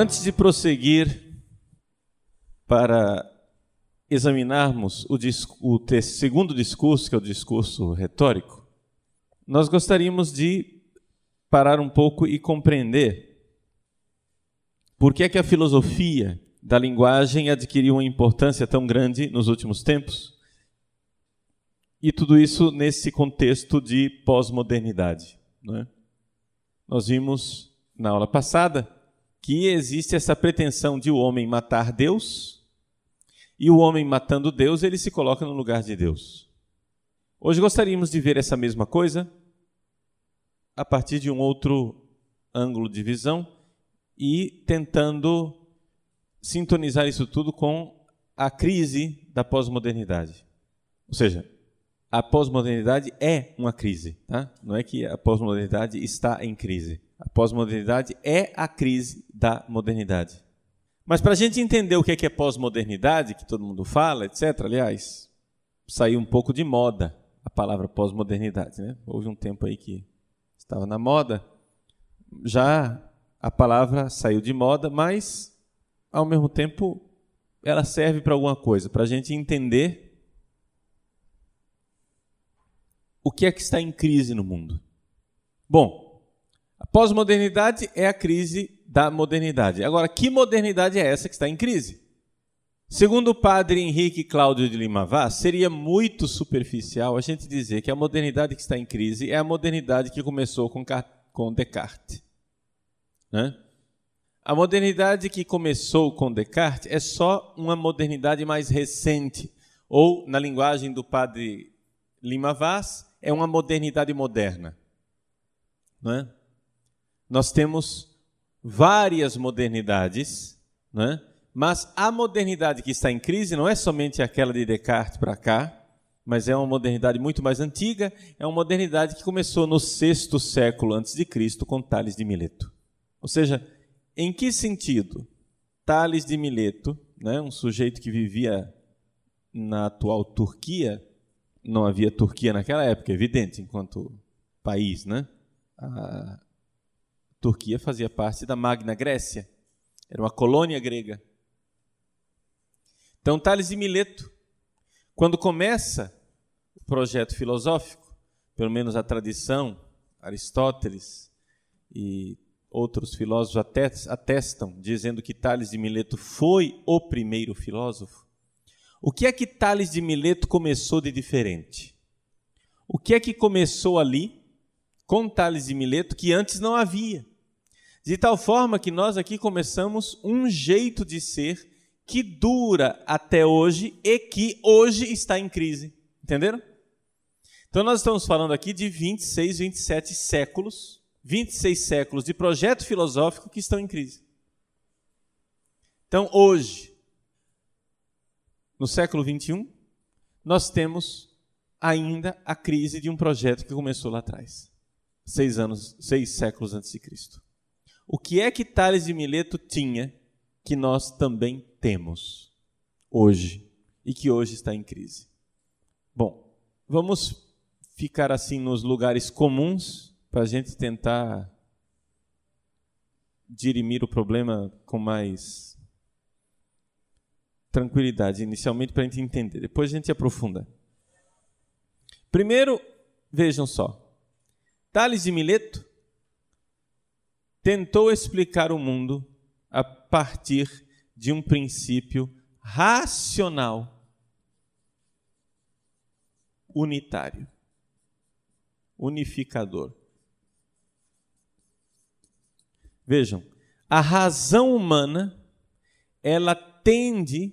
Antes de prosseguir para examinarmos o, o segundo discurso, que é o discurso retórico, nós gostaríamos de parar um pouco e compreender por que é que a filosofia da linguagem adquiriu uma importância tão grande nos últimos tempos. E tudo isso nesse contexto de pós-modernidade. É? Nós vimos na aula passada que existe essa pretensão de o homem matar Deus, e o homem matando Deus, ele se coloca no lugar de Deus. Hoje gostaríamos de ver essa mesma coisa a partir de um outro ângulo de visão e tentando sintonizar isso tudo com a crise da pós-modernidade. Ou seja, a pós-modernidade é uma crise, tá? Não é que a pós-modernidade está em crise. Pós-modernidade é a crise da modernidade. Mas para a gente entender o que é, é pós-modernidade, que todo mundo fala, etc., aliás, saiu um pouco de moda a palavra pós-modernidade. Né? Houve um tempo aí que estava na moda, já a palavra saiu de moda, mas, ao mesmo tempo, ela serve para alguma coisa, para a gente entender o que é que está em crise no mundo. Bom, a pós-modernidade é a crise da modernidade. Agora, que modernidade é essa que está em crise? Segundo o padre Henrique Cláudio de Lima Vaz, seria muito superficial a gente dizer que a modernidade que está em crise é a modernidade que começou com, com Descartes. Né? A modernidade que começou com Descartes é só uma modernidade mais recente, ou, na linguagem do padre Lima Vaz, é uma modernidade moderna. Não é? Nós temos várias modernidades, né? mas a modernidade que está em crise não é somente aquela de Descartes para cá, mas é uma modernidade muito mais antiga, é uma modernidade que começou no sexto século antes de Cristo com Tales de Mileto. Ou seja, em que sentido? Tales de Mileto, né, um sujeito que vivia na atual Turquia, não havia Turquia naquela época, evidente, enquanto país, né? A, Turquia fazia parte da Magna Grécia, era uma colônia grega. Então, Tales de Mileto, quando começa o projeto filosófico, pelo menos a tradição, Aristóteles e outros filósofos atestam, dizendo que Tales de Mileto foi o primeiro filósofo. O que é que Tales de Mileto começou de diferente? O que é que começou ali com Tales de Mileto que antes não havia? De tal forma que nós aqui começamos um jeito de ser que dura até hoje e que hoje está em crise. Entenderam? Então nós estamos falando aqui de 26, 27 séculos, 26 séculos de projeto filosófico que estão em crise. Então hoje, no século 21, nós temos ainda a crise de um projeto que começou lá atrás, seis anos, seis séculos antes de Cristo. O que é que Tales de Mileto tinha que nós também temos hoje e que hoje está em crise? Bom, vamos ficar assim nos lugares comuns para a gente tentar dirimir o problema com mais tranquilidade, inicialmente para a gente entender, depois a gente aprofunda. Primeiro, vejam só, Tales de Mileto tentou explicar o mundo a partir de um princípio racional unitário, unificador. Vejam, a razão humana, ela tende,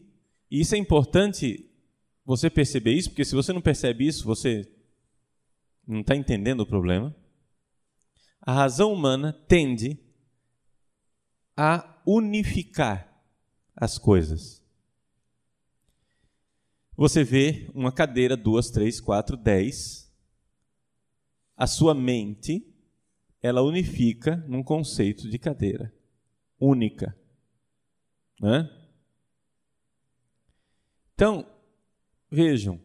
e isso é importante você perceber isso, porque se você não percebe isso, você não está entendendo o problema a razão humana tende a unificar as coisas. Você vê uma cadeira, duas, três, quatro, dez. A sua mente, ela unifica num conceito de cadeira única. Né? Então, vejam,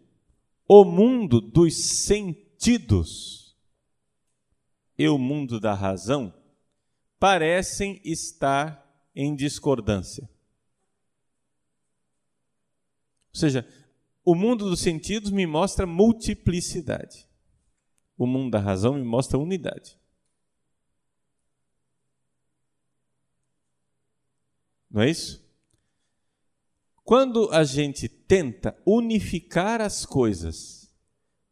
o mundo dos sentidos e o mundo da razão parecem estar em discordância. Ou seja, o mundo dos sentidos me mostra multiplicidade. O mundo da razão me mostra unidade. Não é isso? Quando a gente tenta unificar as coisas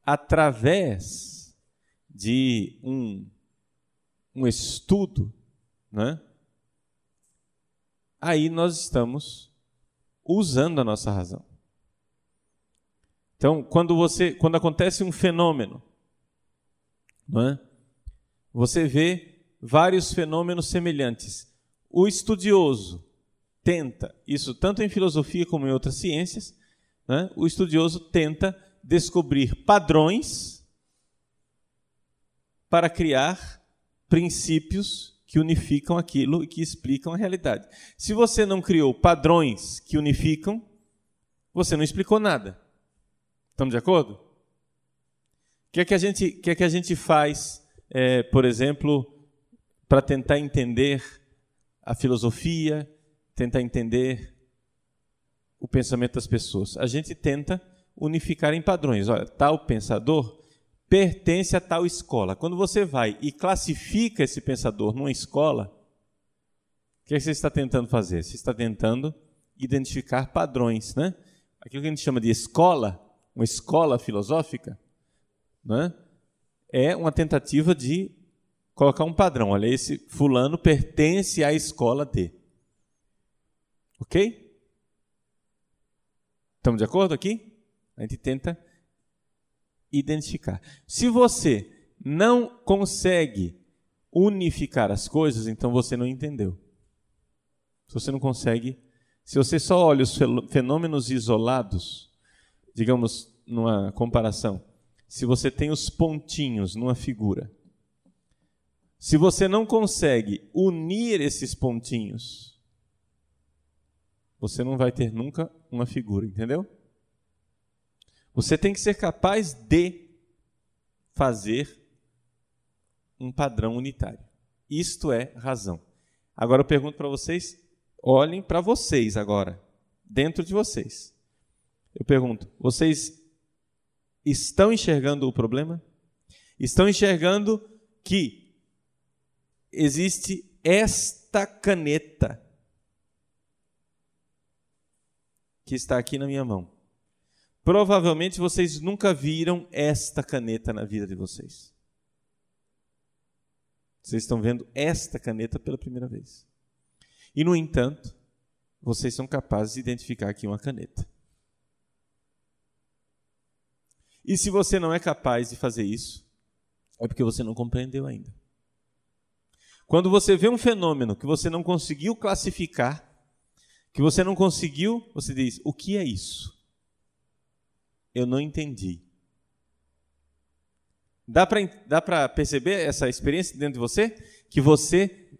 através de um, um estudo, né? aí nós estamos usando a nossa razão. Então, quando você, quando acontece um fenômeno, não é? Você vê vários fenômenos semelhantes. O estudioso tenta, isso tanto em filosofia como em outras ciências, né? o estudioso tenta descobrir padrões para criar princípios que unificam aquilo e que explicam a realidade. Se você não criou padrões que unificam, você não explicou nada. Estamos de acordo? O que é que a gente, que é que a gente faz, é, por exemplo, para tentar entender a filosofia, tentar entender o pensamento das pessoas. A gente tenta unificar em padrões. Olha, tal pensador pertence a tal escola. Quando você vai e classifica esse pensador numa escola, o que, é que você está tentando fazer? Você está tentando identificar padrões, né? Aquilo que a gente chama de escola, uma escola filosófica, né? é uma tentativa de colocar um padrão. Olha, esse fulano pertence à escola D. Ok? Estamos de acordo aqui? A gente tenta identificar. Se você não consegue unificar as coisas, então você não entendeu. Se você não consegue, se você só olha os fenômenos isolados, digamos, numa comparação, se você tem os pontinhos numa figura, se você não consegue unir esses pontinhos, você não vai ter nunca uma figura, entendeu? Você tem que ser capaz de fazer um padrão unitário. Isto é razão. Agora eu pergunto para vocês, olhem para vocês agora, dentro de vocês. Eu pergunto, vocês estão enxergando o problema? Estão enxergando que existe esta caneta que está aqui na minha mão. Provavelmente vocês nunca viram esta caneta na vida de vocês. Vocês estão vendo esta caneta pela primeira vez. E, no entanto, vocês são capazes de identificar aqui uma caneta. E se você não é capaz de fazer isso, é porque você não compreendeu ainda. Quando você vê um fenômeno que você não conseguiu classificar, que você não conseguiu, você diz: o que é isso? Eu não entendi. Dá para dá perceber essa experiência dentro de você? Que você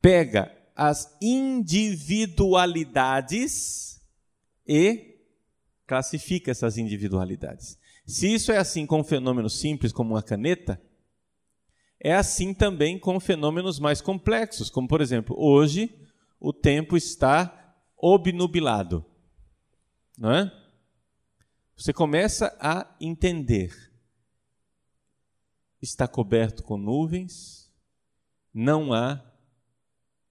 pega as individualidades e classifica essas individualidades. Se isso é assim com um fenômeno simples como uma caneta, é assim também com fenômenos mais complexos, como por exemplo, hoje o tempo está obnubilado. Não é? Você começa a entender. Está coberto com nuvens, não há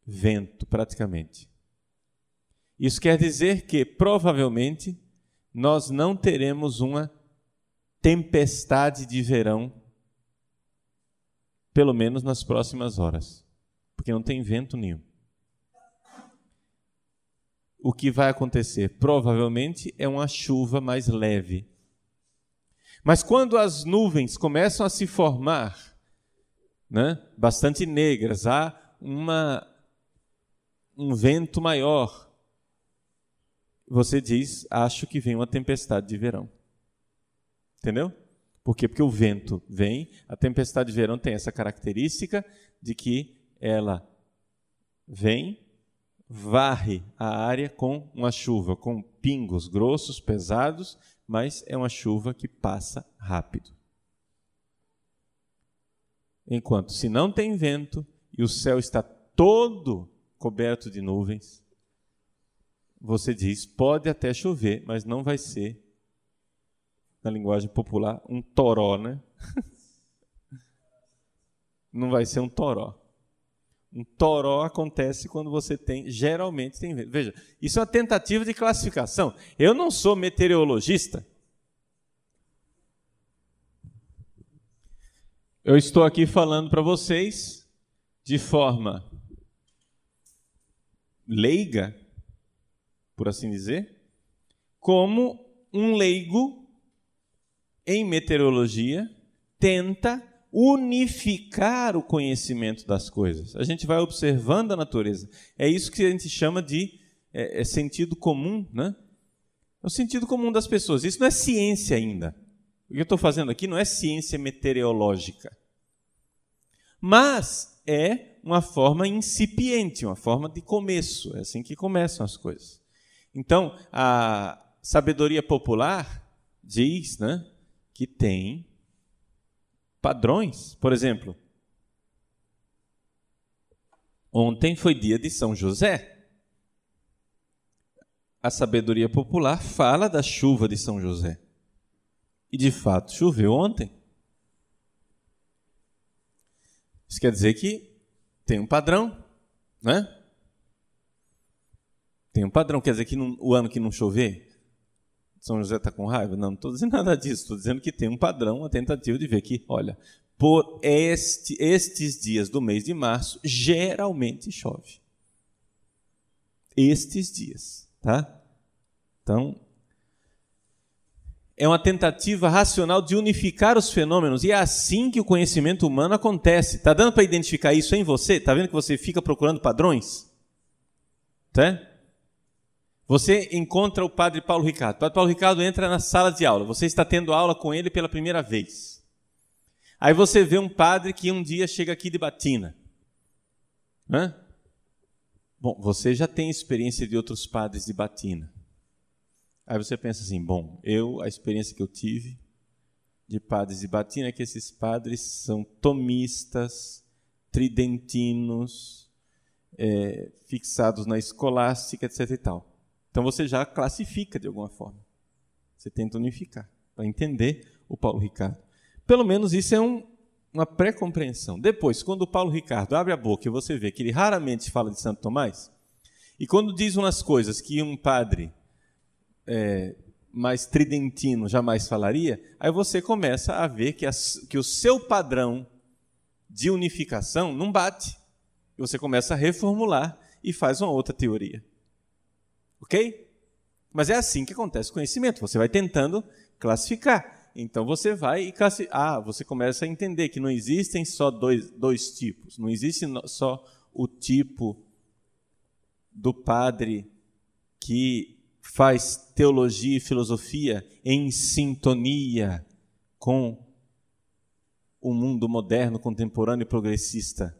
vento praticamente. Isso quer dizer que provavelmente nós não teremos uma tempestade de verão, pelo menos nas próximas horas, porque não tem vento nenhum o que vai acontecer? Provavelmente é uma chuva mais leve. Mas quando as nuvens começam a se formar, né, bastante negras, há uma, um vento maior, você diz: Acho que vem uma tempestade de verão. Entendeu? Por quê? Porque o vento vem, a tempestade de verão tem essa característica de que ela vem varre a área com uma chuva, com pingos grossos, pesados, mas é uma chuva que passa rápido. Enquanto se não tem vento e o céu está todo coberto de nuvens, você diz: pode até chover, mas não vai ser, na linguagem popular, um toró, né? não vai ser um toró. Um toró acontece quando você tem, geralmente tem. Veja, isso é uma tentativa de classificação. Eu não sou meteorologista. Eu estou aqui falando para vocês de forma leiga, por assim dizer, como um leigo em meteorologia tenta unificar o conhecimento das coisas. A gente vai observando a natureza. É isso que a gente chama de é, é sentido comum, né? É o sentido comum das pessoas. Isso não é ciência ainda. O que eu estou fazendo aqui não é ciência meteorológica. Mas é uma forma incipiente, uma forma de começo. É assim que começam as coisas. Então, a sabedoria popular diz né, que tem padrões. Por exemplo, ontem foi dia de São José. A sabedoria popular fala da chuva de São José. E de fato choveu ontem. Isso quer dizer que tem um padrão, né? Tem um padrão, quer dizer que o ano que não chover, são José está com raiva? Não, não estou dizendo nada disso. Estou dizendo que tem um padrão, uma tentativa de ver que, olha, por este, estes dias do mês de março, geralmente chove. Estes dias, tá? Então, é uma tentativa racional de unificar os fenômenos e é assim que o conhecimento humano acontece. Está dando para identificar isso em você? Está vendo que você fica procurando padrões? Tá? Você encontra o padre Paulo Ricardo. O padre Paulo Ricardo entra na sala de aula. Você está tendo aula com ele pela primeira vez. Aí você vê um padre que um dia chega aqui de batina. Hã? Bom, você já tem experiência de outros padres de batina. Aí você pensa assim: bom, eu, a experiência que eu tive de padres de batina é que esses padres são tomistas, tridentinos, é, fixados na escolástica, etc. e tal. Então você já classifica de alguma forma. Você tenta unificar para entender o Paulo Ricardo. Pelo menos isso é um, uma pré-compreensão. Depois, quando o Paulo Ricardo abre a boca e você vê que ele raramente fala de Santo Tomás, e quando diz umas coisas que um padre é, mais tridentino jamais falaria, aí você começa a ver que, as, que o seu padrão de unificação não bate. Você começa a reformular e faz uma outra teoria. Ok? Mas é assim que acontece o conhecimento. Você vai tentando classificar. Então você vai e classifica. Ah, você começa a entender que não existem só dois, dois tipos. Não existe só o tipo do padre que faz teologia e filosofia em sintonia com o mundo moderno, contemporâneo e progressista,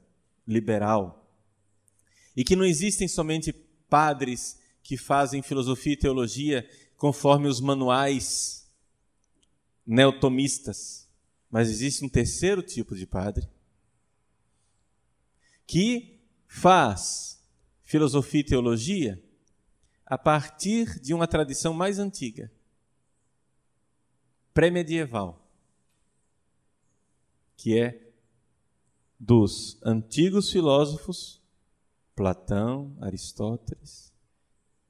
liberal. E que não existem somente padres que fazem filosofia e teologia conforme os manuais neotomistas. Mas existe um terceiro tipo de padre que faz filosofia e teologia a partir de uma tradição mais antiga, pré-medieval, que é dos antigos filósofos Platão, Aristóteles,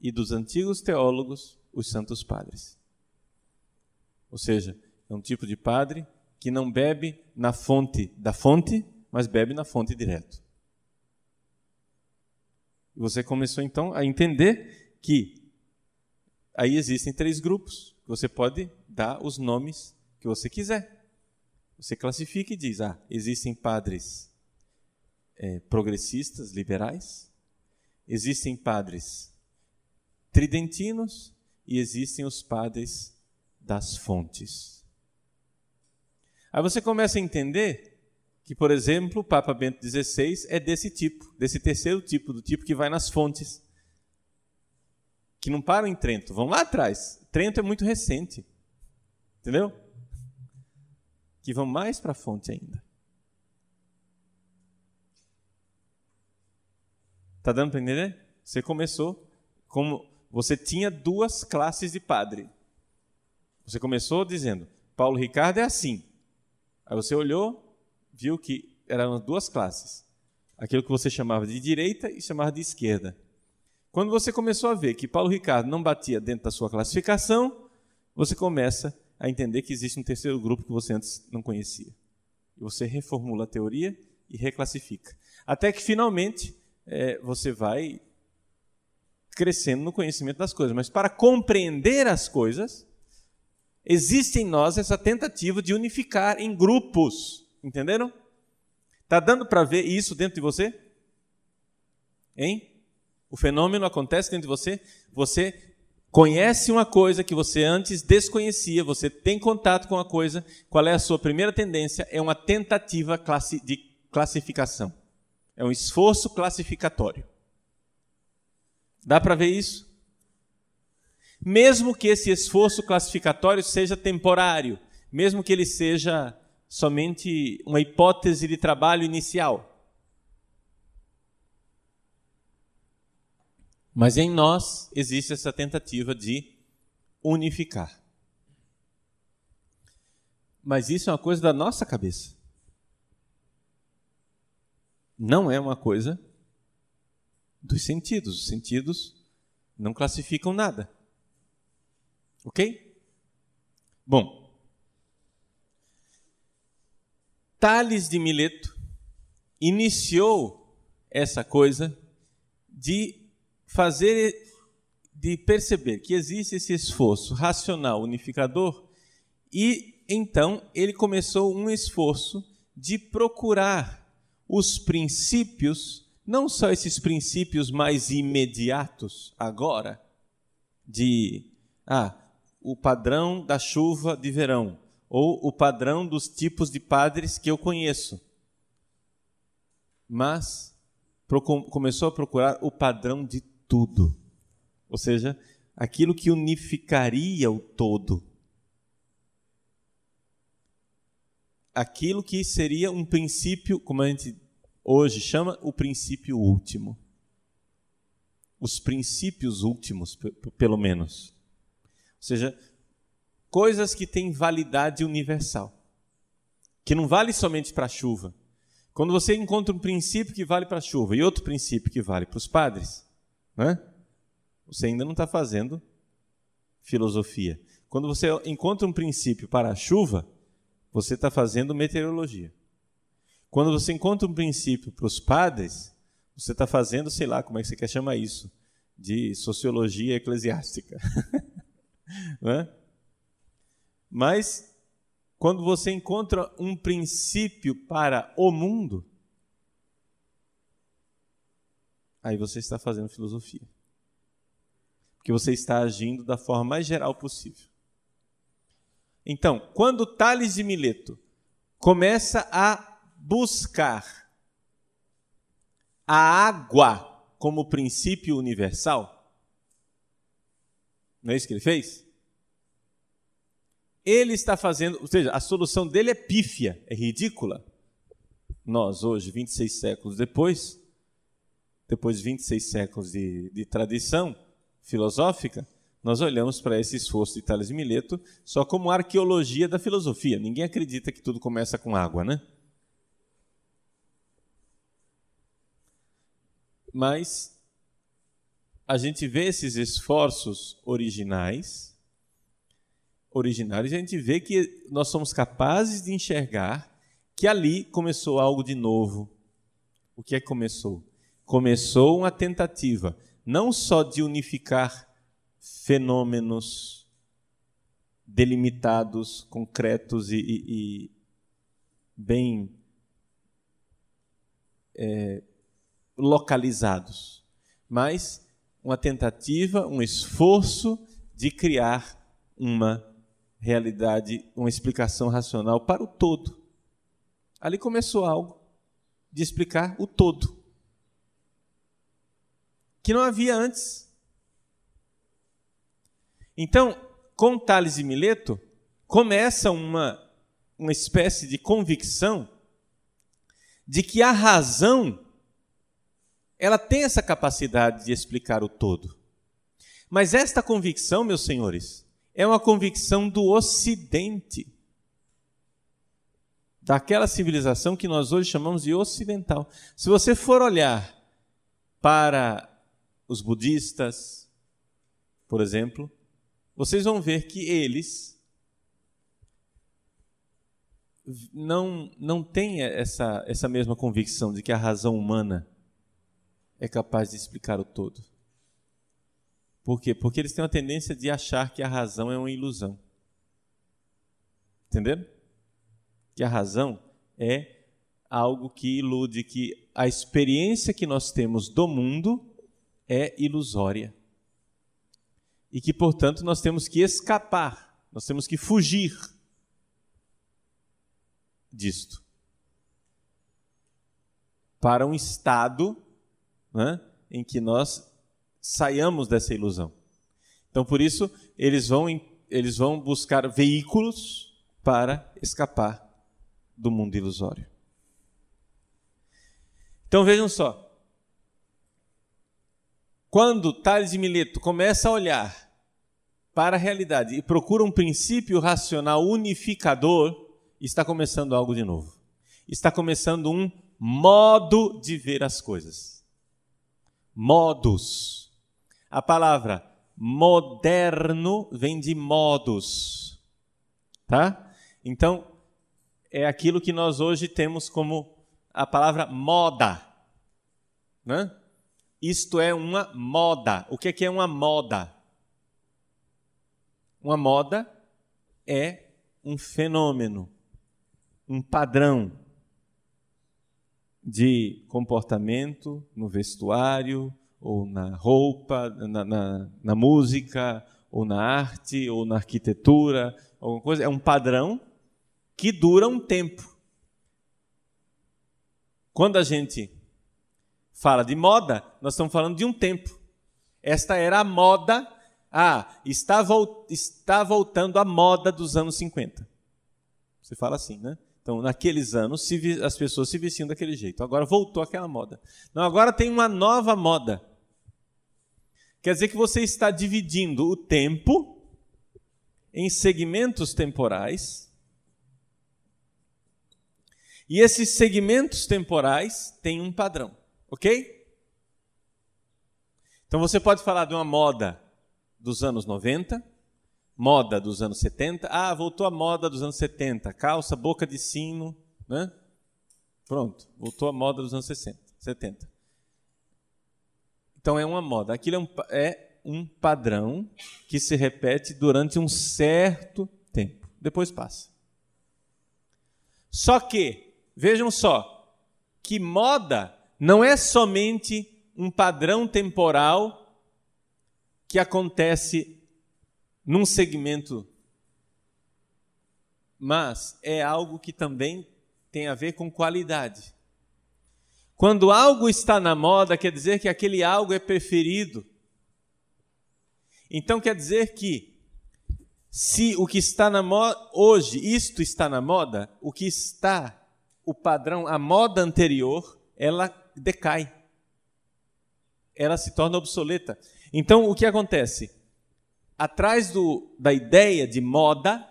e dos antigos teólogos, os santos padres. Ou seja, é um tipo de padre que não bebe na fonte da fonte, mas bebe na fonte direto. Você começou então a entender que aí existem três grupos. Você pode dar os nomes que você quiser. Você classifica e diz: ah, existem padres é, progressistas, liberais, existem padres tridentinos e existem os padres das fontes. Aí você começa a entender que, por exemplo, o Papa Bento XVI é desse tipo, desse terceiro tipo, do tipo que vai nas fontes, que não param em Trento, vão lá atrás. Trento é muito recente, entendeu? Que vão mais para a fonte ainda. Tá dando para entender? Você começou como você tinha duas classes de padre. Você começou dizendo: Paulo Ricardo é assim. Aí você olhou, viu que eram duas classes. Aquilo que você chamava de direita e chamava de esquerda. Quando você começou a ver que Paulo Ricardo não batia dentro da sua classificação, você começa a entender que existe um terceiro grupo que você antes não conhecia. E você reformula a teoria e reclassifica. Até que finalmente é, você vai crescendo no conhecimento das coisas. Mas para compreender as coisas, existe em nós essa tentativa de unificar em grupos. Entenderam? Está dando para ver isso dentro de você? Hein? O fenômeno acontece dentro de você? Você conhece uma coisa que você antes desconhecia, você tem contato com a coisa, qual é a sua primeira tendência? É uma tentativa de classificação. É um esforço classificatório. Dá para ver isso? Mesmo que esse esforço classificatório seja temporário, mesmo que ele seja somente uma hipótese de trabalho inicial. Mas em nós existe essa tentativa de unificar. Mas isso é uma coisa da nossa cabeça. Não é uma coisa dos sentidos. Os sentidos não classificam nada. Ok? Bom, Tales de Mileto iniciou essa coisa de fazer, de perceber que existe esse esforço racional unificador e então ele começou um esforço de procurar os princípios, não só esses princípios mais imediatos agora, de ah, o padrão da chuva de verão, ou o padrão dos tipos de padres que eu conheço. Mas começou a procurar o padrão de tudo. Ou seja, aquilo que unificaria o todo. Aquilo que seria um princípio, como a gente hoje chama, o princípio último. Os princípios últimos, pelo menos. Ou seja, coisas que têm validade universal, que não vale somente para a chuva. Quando você encontra um princípio que vale para a chuva e outro princípio que vale para os padres, né? você ainda não está fazendo filosofia. Quando você encontra um princípio para a chuva, você está fazendo meteorologia. Quando você encontra um princípio para os padres, você está fazendo, sei lá, como é que você quer chamar isso, de sociologia eclesiástica. É? Mas quando você encontra um princípio para o mundo, aí você está fazendo filosofia. Porque você está agindo da forma mais geral possível. Então, quando Tales de Mileto começa a buscar a água como princípio universal, não é isso que ele fez? ele está fazendo, ou seja, a solução dele é pífia, é ridícula. Nós, hoje, 26 séculos depois, depois de 26 séculos de, de tradição filosófica, nós olhamos para esse esforço de Tales Mileto só como arqueologia da filosofia. Ninguém acredita que tudo começa com água, né? Mas a gente vê esses esforços originais originários, a gente vê que nós somos capazes de enxergar que ali começou algo de novo. O que é que começou? Começou uma tentativa não só de unificar fenômenos delimitados, concretos e, e, e bem é, localizados, mas uma tentativa, um esforço de criar uma realidade, uma explicação racional para o todo. Ali começou algo de explicar o todo, que não havia antes. Então, com Tales e Mileto, começa uma, uma espécie de convicção de que a razão ela tem essa capacidade de explicar o todo. Mas esta convicção, meus senhores, é uma convicção do Ocidente. Daquela civilização que nós hoje chamamos de ocidental. Se você for olhar para os budistas, por exemplo, vocês vão ver que eles não, não têm essa, essa mesma convicção de que a razão humana é capaz de explicar o todo. Por quê? Porque eles têm uma tendência de achar que a razão é uma ilusão. Entenderam? Que a razão é algo que ilude, que a experiência que nós temos do mundo é ilusória. E que, portanto, nós temos que escapar, nós temos que fugir disto para um estado né, em que nós saiamos dessa ilusão. Então, por isso, eles vão, eles vão buscar veículos para escapar do mundo ilusório. Então, vejam só. Quando Tales de Mileto começa a olhar para a realidade e procura um princípio racional unificador, está começando algo de novo. Está começando um modo de ver as coisas modos. A palavra moderno vem de modos, tá? Então, é aquilo que nós hoje temos como a palavra moda, né? Isto é uma moda. O que é uma moda? Uma moda é um fenômeno, um padrão, de comportamento no vestuário, ou na roupa, na, na, na, música, ou na arte, ou na arquitetura, alguma coisa. É um padrão que dura um tempo. Quando a gente fala de moda, nós estamos falando de um tempo. Esta era a moda. Ah, está, está voltando a moda dos anos 50. Você fala assim, né? Então, naqueles anos, as pessoas se vestiam daquele jeito. Agora voltou aquela moda. Não, agora tem uma nova moda. Quer dizer que você está dividindo o tempo em segmentos temporais. E esses segmentos temporais têm um padrão, ok? Então você pode falar de uma moda dos anos 90, moda dos anos 70. Ah, voltou a moda dos anos 70, calça, boca de sino, né? Pronto, voltou a moda dos anos 60, 70. Então é uma moda. Aquilo é um, é um padrão que se repete durante um certo tempo. Depois passa. Só que, vejam só, que moda não é somente um padrão temporal que acontece num segmento, mas é algo que também tem a ver com qualidade. Quando algo está na moda, quer dizer que aquele algo é preferido. Então quer dizer que se o que está na moda hoje, isto está na moda, o que está o padrão, a moda anterior, ela decai. Ela se torna obsoleta. Então o que acontece? Atrás do, da ideia de moda,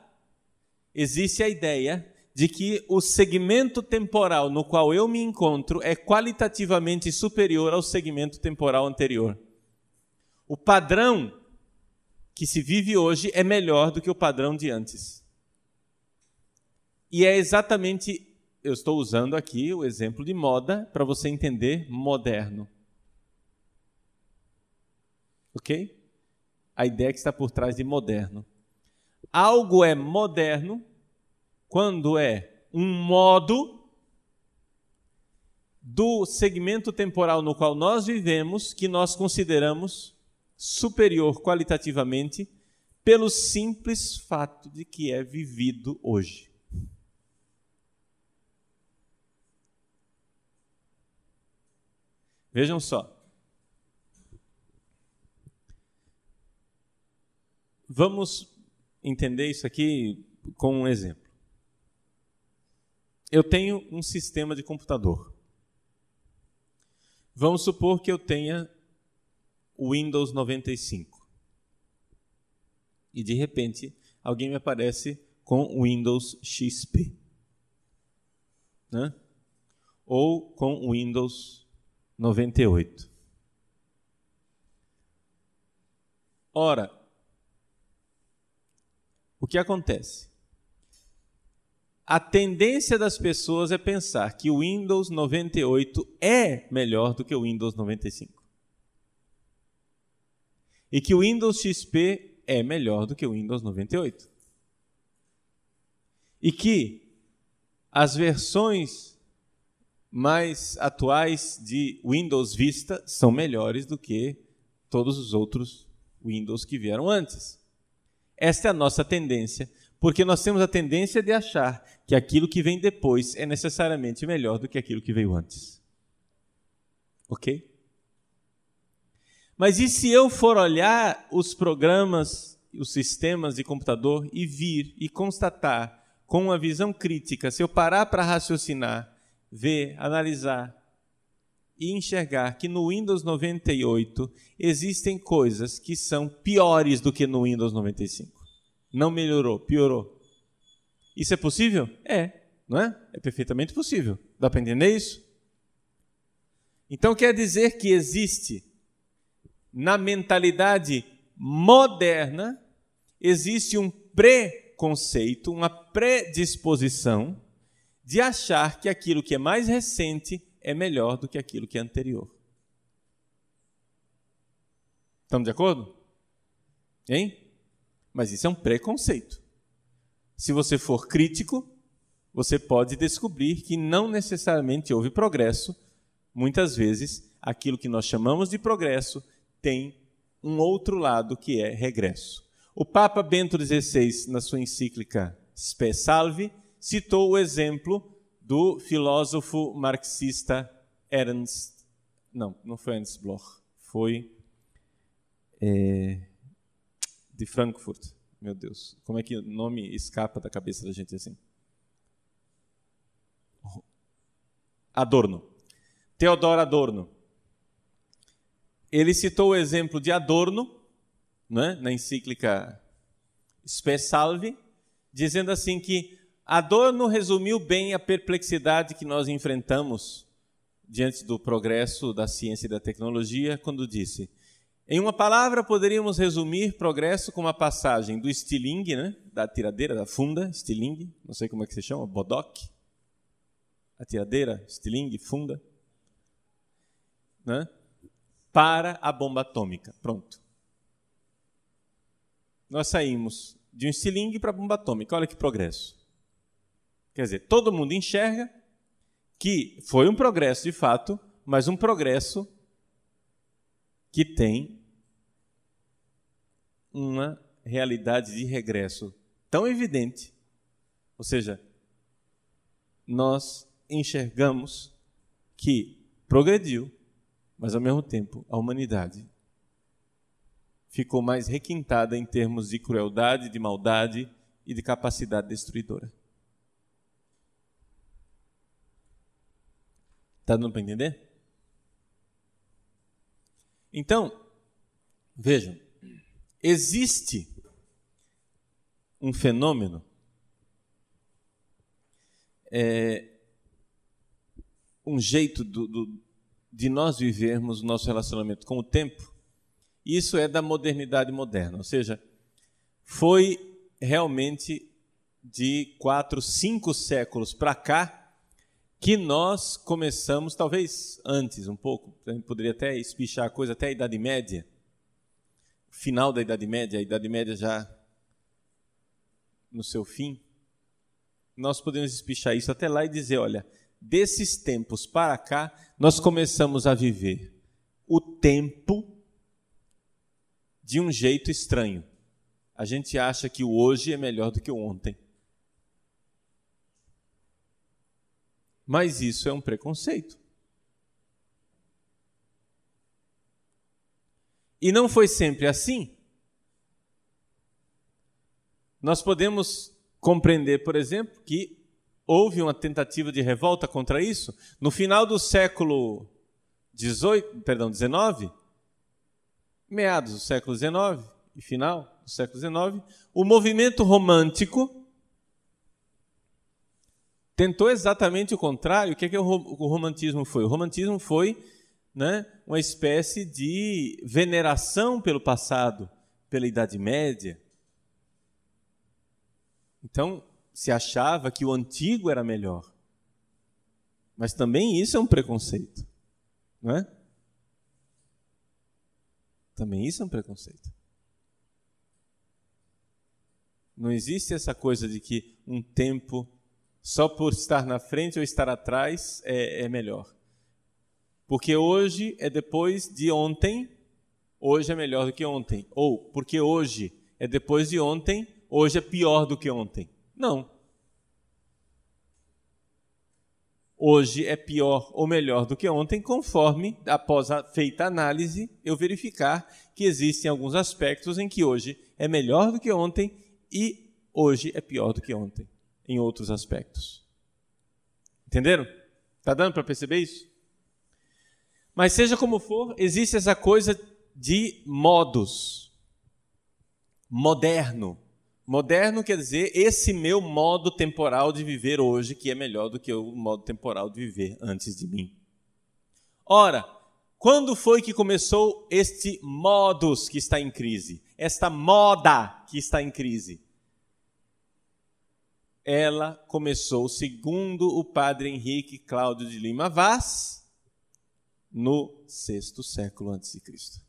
existe a ideia de que o segmento temporal no qual eu me encontro é qualitativamente superior ao segmento temporal anterior. O padrão que se vive hoje é melhor do que o padrão de antes. E é exatamente, eu estou usando aqui o exemplo de moda para você entender moderno. Ok? A ideia que está por trás de moderno. Algo é moderno quando é um modo do segmento temporal no qual nós vivemos que nós consideramos superior qualitativamente pelo simples fato de que é vivido hoje. Vejam só. Vamos entender isso aqui com um exemplo. Eu tenho um sistema de computador. Vamos supor que eu tenha o Windows 95. E de repente, alguém me aparece com o Windows XP. Né? Ou com o Windows 98. Ora, o que acontece? A tendência das pessoas é pensar que o Windows 98 é melhor do que o Windows 95. E que o Windows XP é melhor do que o Windows 98. E que as versões mais atuais de Windows Vista são melhores do que todos os outros Windows que vieram antes. Esta é a nossa tendência, porque nós temos a tendência de achar que aquilo que vem depois é necessariamente melhor do que aquilo que veio antes. Ok? Mas e se eu for olhar os programas, os sistemas de computador e vir e constatar com uma visão crítica, se eu parar para raciocinar, ver, analisar e enxergar que no Windows 98 existem coisas que são piores do que no Windows 95. Não melhorou, piorou. Isso é possível? É, não é? É perfeitamente possível. Dá para entender isso? Então quer dizer que existe na mentalidade moderna existe um preconceito, uma predisposição de achar que aquilo que é mais recente é melhor do que aquilo que é anterior. Estamos de acordo? Hein? Mas isso é um preconceito. Se você for crítico, você pode descobrir que não necessariamente houve progresso. Muitas vezes, aquilo que nós chamamos de progresso tem um outro lado que é regresso. O Papa Bento XVI, na sua encíclica Spe Salve, citou o exemplo do filósofo marxista Ernst. Não, não foi Ernst Bloch, foi é, de Frankfurt. Meu Deus, como é que o nome escapa da cabeça da gente assim? Adorno. Theodor Adorno. Ele citou o exemplo de Adorno, né, na encíclica Spe Salve, dizendo assim que Adorno resumiu bem a perplexidade que nós enfrentamos diante do progresso da ciência e da tecnologia quando disse: em uma palavra, poderíamos resumir progresso com uma passagem do estilingue, né, da tiradeira, da funda, estilingue, não sei como é que se chama, bodoque, a tiradeira, estilingue, funda, né, para a bomba atômica. Pronto. Nós saímos de um estilingue para a bomba atômica. Olha que progresso. Quer dizer, todo mundo enxerga que foi um progresso de fato, mas um progresso que tem uma realidade de regresso tão evidente. Ou seja, nós enxergamos que progrediu, mas ao mesmo tempo a humanidade ficou mais requintada em termos de crueldade, de maldade e de capacidade destruidora. Está dando para entender? Então, vejam, existe um fenômeno é, um jeito do, do, de nós vivermos o nosso relacionamento com o tempo, isso é da modernidade moderna, ou seja, foi realmente de quatro, cinco séculos para cá que nós começamos, talvez antes um pouco, poderia até espichar a coisa até a Idade Média, final da Idade Média, a Idade Média já no seu fim, nós podemos espichar isso até lá e dizer, olha, desses tempos para cá, nós começamos a viver o tempo de um jeito estranho. A gente acha que o hoje é melhor do que o ontem. Mas isso é um preconceito. E não foi sempre assim. Nós podemos compreender, por exemplo, que houve uma tentativa de revolta contra isso. No final do século 18, perdão, 19, meados do século XIX e final do século XIX, o movimento romântico tentou exatamente o contrário. O que, é que o romantismo foi? O romantismo foi né, uma espécie de veneração pelo passado, pela Idade Média. Então, se achava que o antigo era melhor. Mas também isso é um preconceito, não é? Também isso é um preconceito. Não existe essa coisa de que um tempo, só por estar na frente ou estar atrás, é, é melhor. Porque hoje é depois de ontem, hoje é melhor do que ontem. Ou porque hoje é depois de ontem, hoje é pior do que ontem. Não. Hoje é pior ou melhor do que ontem, conforme, após a feita análise, eu verificar que existem alguns aspectos em que hoje é melhor do que ontem e hoje é pior do que ontem, em outros aspectos. Entenderam? Está dando para perceber isso? Mas seja como for, existe essa coisa de modos. Moderno. Moderno quer dizer esse meu modo temporal de viver hoje, que é melhor do que o modo temporal de viver antes de mim. Ora, quando foi que começou este modus que está em crise? Esta moda que está em crise? Ela começou, segundo o padre Henrique Cláudio de Lima Vaz, no sexto século antes de Cristo.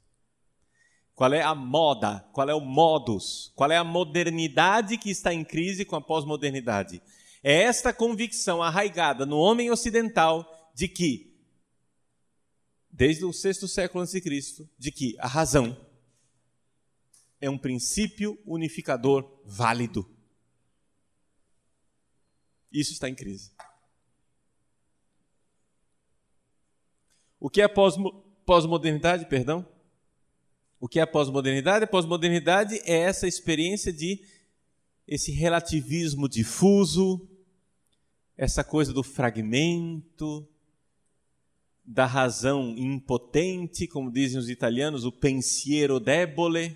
Qual é a moda? Qual é o modus? Qual é a modernidade que está em crise com a pós-modernidade? É esta convicção arraigada no homem ocidental de que, desde o sexto século antes de Cristo, de que a razão é um princípio unificador válido. Isso está em crise. O que é pós-modernidade, perdão? O que é pós-modernidade? Pós-modernidade é essa experiência de esse relativismo difuso, essa coisa do fragmento, da razão impotente, como dizem os italianos, o pensiero debole,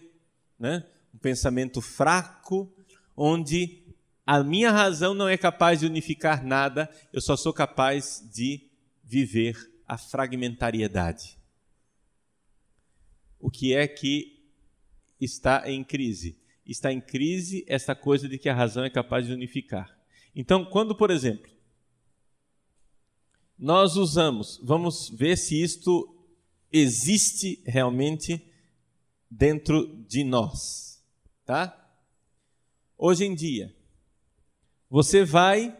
né? um pensamento fraco, onde a minha razão não é capaz de unificar nada, eu só sou capaz de viver a fragmentariedade. O que é que está em crise? Está em crise essa coisa de que a razão é capaz de unificar. Então, quando, por exemplo, nós usamos, vamos ver se isto existe realmente dentro de nós, tá? Hoje em dia, você vai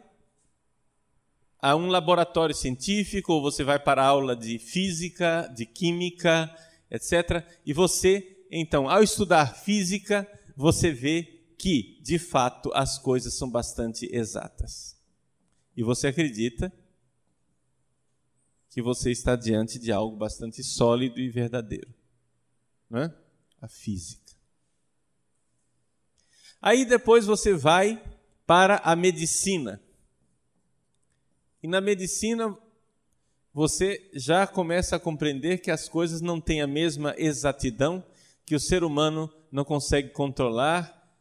a um laboratório científico, ou você vai para a aula de física, de química, etc. E você, então, ao estudar física, você vê que, de fato, as coisas são bastante exatas. E você acredita que você está diante de algo bastante sólido e verdadeiro. É? A física. Aí depois você vai para a medicina. E na medicina, você já começa a compreender que as coisas não têm a mesma exatidão, que o ser humano não consegue controlar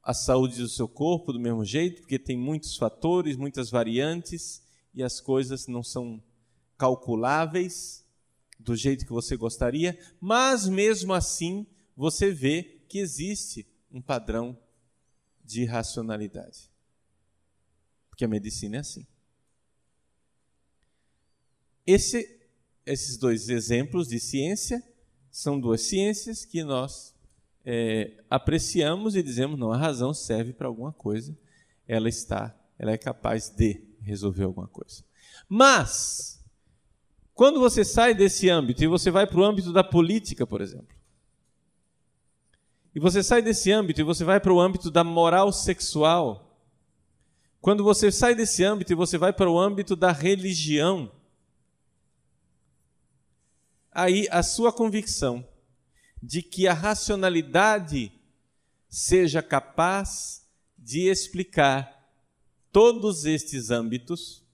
a saúde do seu corpo do mesmo jeito, porque tem muitos fatores, muitas variantes, e as coisas não são calculáveis do jeito que você gostaria, mas mesmo assim você vê que existe um padrão de racionalidade. Porque a medicina é assim. Esse, esses dois exemplos de ciência são duas ciências que nós é, apreciamos e dizemos não, a razão serve para alguma coisa, ela está, ela é capaz de resolver alguma coisa. Mas quando você sai desse âmbito e você vai para o âmbito da política, por exemplo, e você sai desse âmbito e você vai para o âmbito da moral sexual, quando você sai desse âmbito e você vai para o âmbito da religião, aí a sua convicção de que a racionalidade seja capaz de explicar todos estes âmbitos,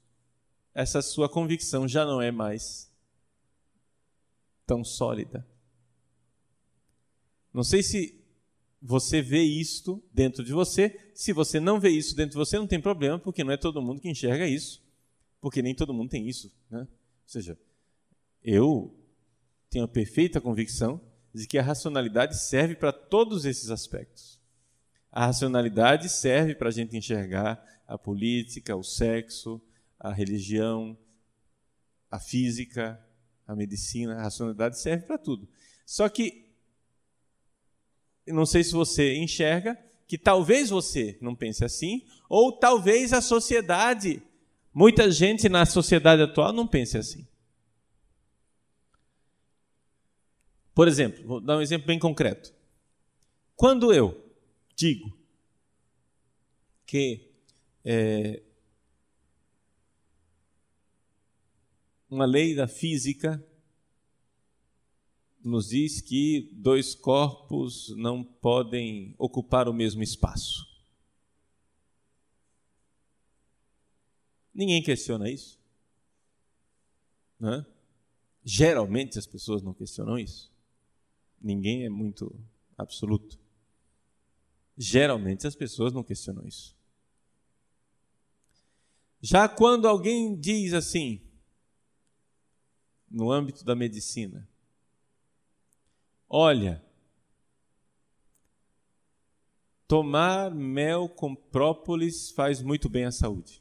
essa sua convicção já não é mais tão sólida. Não sei se você vê isto dentro de você. Se você não vê isso dentro de você, não tem problema, porque não é todo mundo que enxerga isso. Porque nem todo mundo tem isso. Né? Ou seja, eu tenho a perfeita convicção de que a racionalidade serve para todos esses aspectos. A racionalidade serve para a gente enxergar a política, o sexo, a religião, a física, a medicina, a racionalidade serve para tudo. Só que, não sei se você enxerga, que talvez você não pense assim, ou talvez a sociedade, muita gente na sociedade atual não pense assim. Por exemplo, vou dar um exemplo bem concreto. Quando eu digo que é, uma lei da física nos diz que dois corpos não podem ocupar o mesmo espaço. Ninguém questiona isso. Né? Geralmente as pessoas não questionam isso. Ninguém é muito absoluto. Geralmente as pessoas não questionam isso. Já quando alguém diz assim, no âmbito da medicina, olha, tomar mel com própolis faz muito bem à saúde.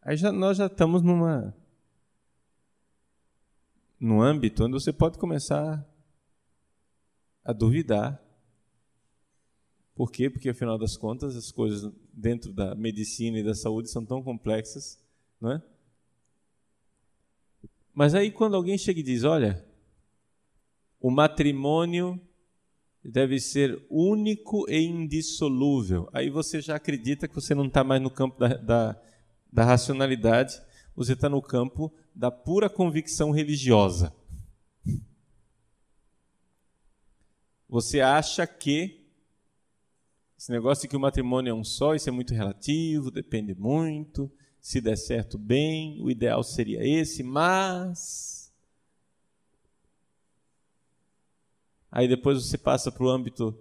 Aí já, nós já estamos numa num âmbito onde você pode começar a duvidar. Por quê? Porque, afinal das contas, as coisas dentro da medicina e da saúde são tão complexas, não é? Mas aí, quando alguém chega e diz: Olha, o matrimônio deve ser único e indissolúvel, aí você já acredita que você não está mais no campo da, da, da racionalidade, você está no campo da pura convicção religiosa. Você acha que esse negócio de que o matrimônio é um só, isso é muito relativo, depende muito. Se der certo, bem, o ideal seria esse, mas. Aí depois você passa para o âmbito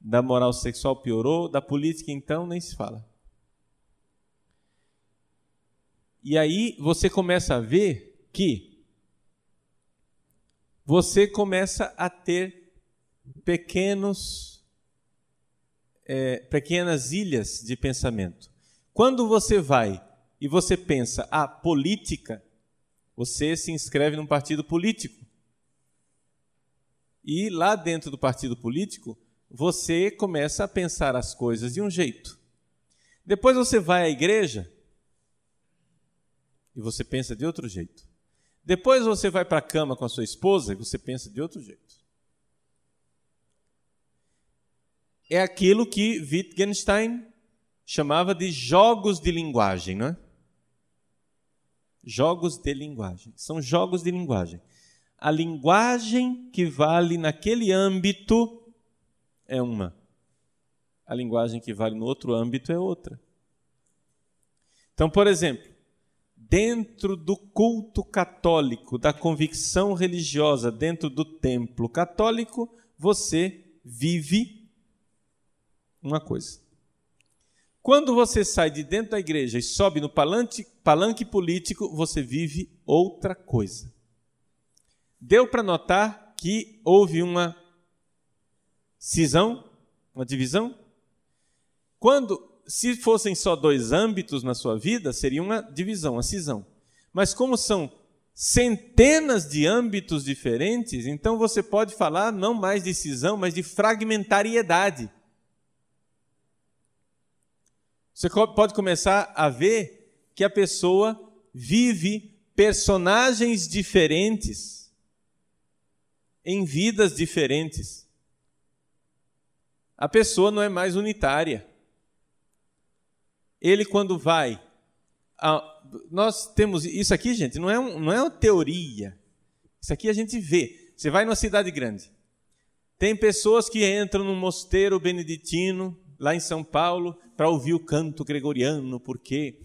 da moral sexual, piorou, da política, então, nem se fala. E aí você começa a ver que você começa a ter pequenos, é, pequenas ilhas de pensamento. Quando você vai e você pensa a política, você se inscreve num partido político. E lá dentro do partido político, você começa a pensar as coisas de um jeito. Depois você vai à igreja e você pensa de outro jeito. Depois você vai para a cama com a sua esposa e você pensa de outro jeito. É aquilo que Wittgenstein chamava de jogos de linguagem, não é? Jogos de linguagem. São jogos de linguagem. A linguagem que vale naquele âmbito é uma. A linguagem que vale no outro âmbito é outra. Então, por exemplo, dentro do culto católico, da convicção religiosa, dentro do templo católico, você vive uma coisa. Quando você sai de dentro da igreja e sobe no palanque, palanque político, você vive outra coisa. Deu para notar que houve uma cisão, uma divisão? Quando se fossem só dois âmbitos na sua vida, seria uma divisão, uma cisão. Mas como são centenas de âmbitos diferentes, então você pode falar não mais de cisão, mas de fragmentariedade. Você pode começar a ver que a pessoa vive personagens diferentes em vidas diferentes. A pessoa não é mais unitária ele quando vai. A, nós temos. Isso aqui, gente, não é, um, não é uma teoria. Isso aqui a gente vê. Você vai numa cidade grande. Tem pessoas que entram num mosteiro beneditino, lá em São Paulo, para ouvir o canto gregoriano, porque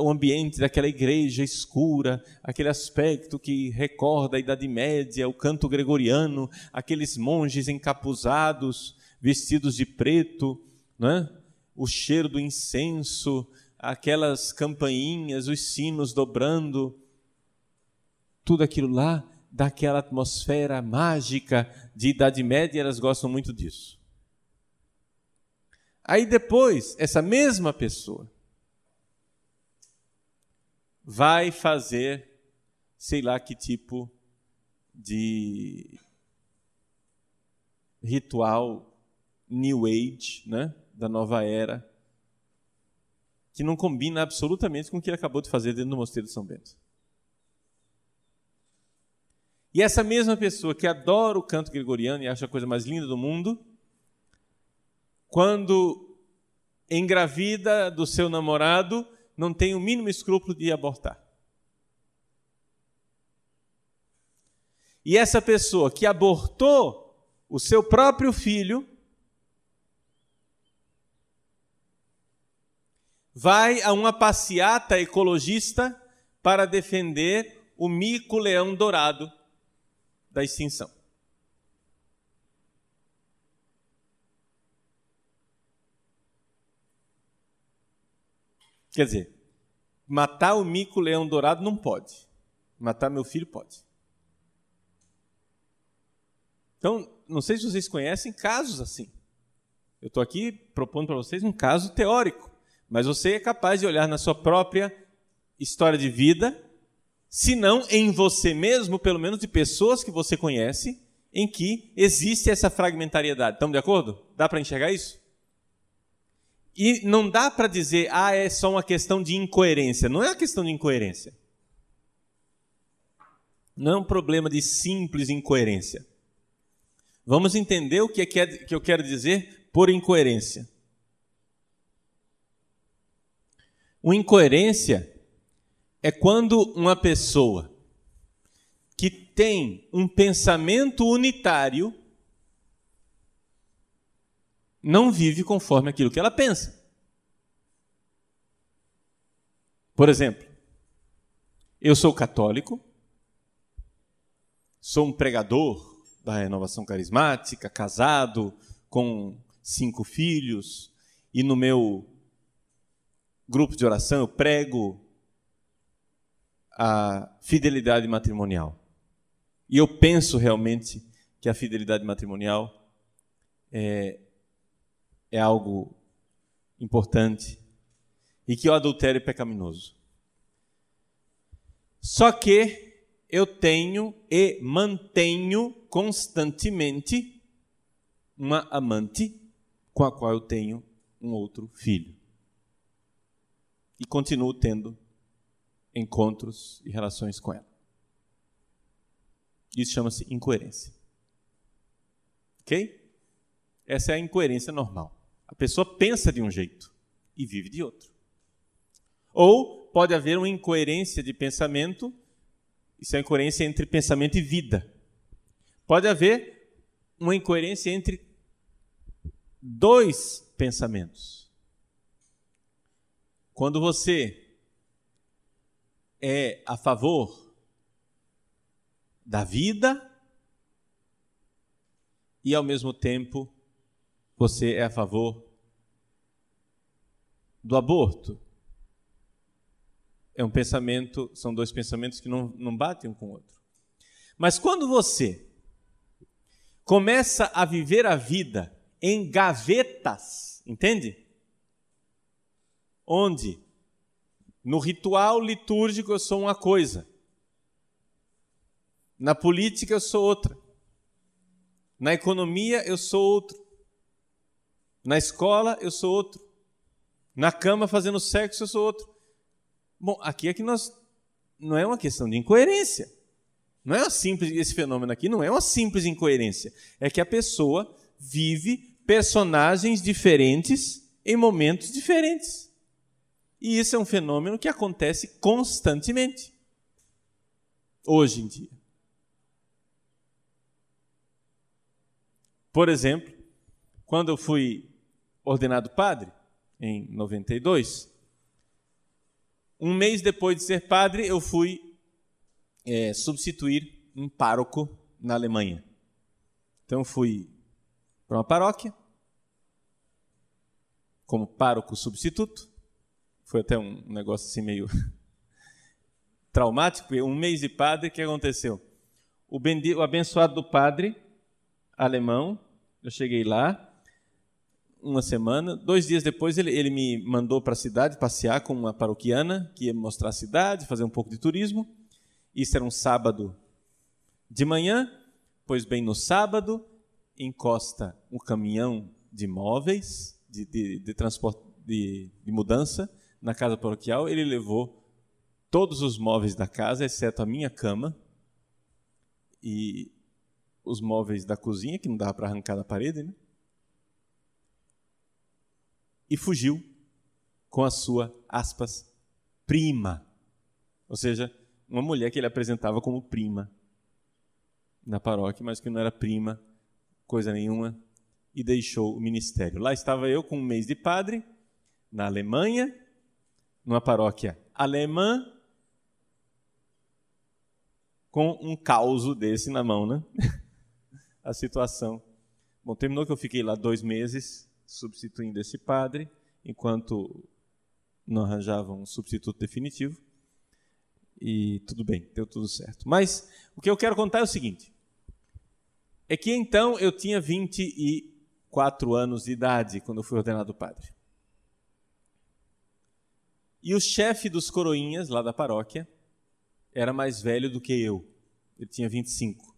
o ambiente daquela igreja escura, aquele aspecto que recorda a Idade Média, o canto gregoriano, aqueles monges encapuzados, vestidos de preto, né? o cheiro do incenso, aquelas campainhas, os sinos dobrando, tudo aquilo lá daquela atmosfera mágica de Idade Média, elas gostam muito disso. Aí depois, essa mesma pessoa vai fazer, sei lá que tipo de ritual New Age, né, da nova era, que não combina absolutamente com o que ele acabou de fazer dentro do Mosteiro de São Bento. E essa mesma pessoa que adora o canto gregoriano e acha a coisa mais linda do mundo, quando engravida do seu namorado, não tem o mínimo escrúpulo de abortar. E essa pessoa que abortou o seu próprio filho, vai a uma passeata ecologista para defender o mico-leão dourado da extinção. Quer dizer, matar o mico-leão dourado não pode. Matar meu filho pode. Então, não sei se vocês conhecem casos assim. Eu estou aqui propondo para vocês um caso teórico, mas você é capaz de olhar na sua própria história de vida se não em você mesmo, pelo menos de pessoas que você conhece, em que existe essa fragmentariedade. Estamos de acordo? Dá para enxergar isso? E não dá para dizer, ah, é só uma questão de incoerência. Não é uma questão de incoerência. Não é um problema de simples incoerência. Vamos entender o que, é que eu quero dizer por incoerência. Uma incoerência é quando uma pessoa que tem um pensamento unitário não vive conforme aquilo que ela pensa. Por exemplo, eu sou católico, sou um pregador da renovação carismática, casado, com cinco filhos, e no meu grupo de oração eu prego a fidelidade matrimonial. E eu penso realmente que a fidelidade matrimonial é, é algo importante e que o adultério é pecaminoso. Só que eu tenho e mantenho constantemente uma amante com a qual eu tenho um outro filho. E continuo tendo encontros e relações com ela. Isso chama-se incoerência. Ok? Essa é a incoerência normal. A pessoa pensa de um jeito e vive de outro. Ou pode haver uma incoerência de pensamento, isso é incoerência entre pensamento e vida. Pode haver uma incoerência entre dois pensamentos. Quando você é a favor da vida e, ao mesmo tempo, você é a favor do aborto. É um pensamento, são dois pensamentos que não, não batem um com o outro. Mas quando você começa a viver a vida em gavetas, entende? Onde no ritual litúrgico eu sou uma coisa. Na política eu sou outra. Na economia eu sou outro. Na escola eu sou outro. Na cama fazendo sexo eu sou outro. Bom, aqui é que nós não é uma questão de incoerência. Não é uma simples esse fenômeno aqui não é uma simples incoerência. É que a pessoa vive personagens diferentes em momentos diferentes. E isso é um fenômeno que acontece constantemente, hoje em dia. Por exemplo, quando eu fui ordenado padre, em 92, Um mês depois de ser padre, eu fui é, substituir um pároco na Alemanha. Então, fui para uma paróquia, como pároco substituto. Foi até um negócio assim meio traumático. Um mês de padre, o que aconteceu? O, o abençoado do padre, alemão, eu cheguei lá, uma semana. Dois dias depois, ele, ele me mandou para a cidade passear com uma paroquiana que ia mostrar a cidade, fazer um pouco de turismo. Isso era um sábado de manhã. Pois bem, no sábado, encosta um caminhão de móveis, de, de, de transporte, de, de mudança, na casa paroquial. Ele levou todos os móveis da casa, exceto a minha cama e os móveis da cozinha, que não dava para arrancar da parede, né? E fugiu com a sua, aspas, prima. Ou seja, uma mulher que ele apresentava como prima na paróquia, mas que não era prima, coisa nenhuma, e deixou o ministério. Lá estava eu com um mês de padre, na Alemanha, numa paróquia alemã, com um caos desse na mão, né? a situação. Bom, terminou que eu fiquei lá dois meses, substituindo esse padre, enquanto não arranjava um substituto definitivo. E tudo bem, deu tudo certo. Mas o que eu quero contar é o seguinte: é que então eu tinha 24 anos de idade quando eu fui ordenado padre. E o chefe dos coroinhas lá da paróquia era mais velho do que eu. Ele tinha 25.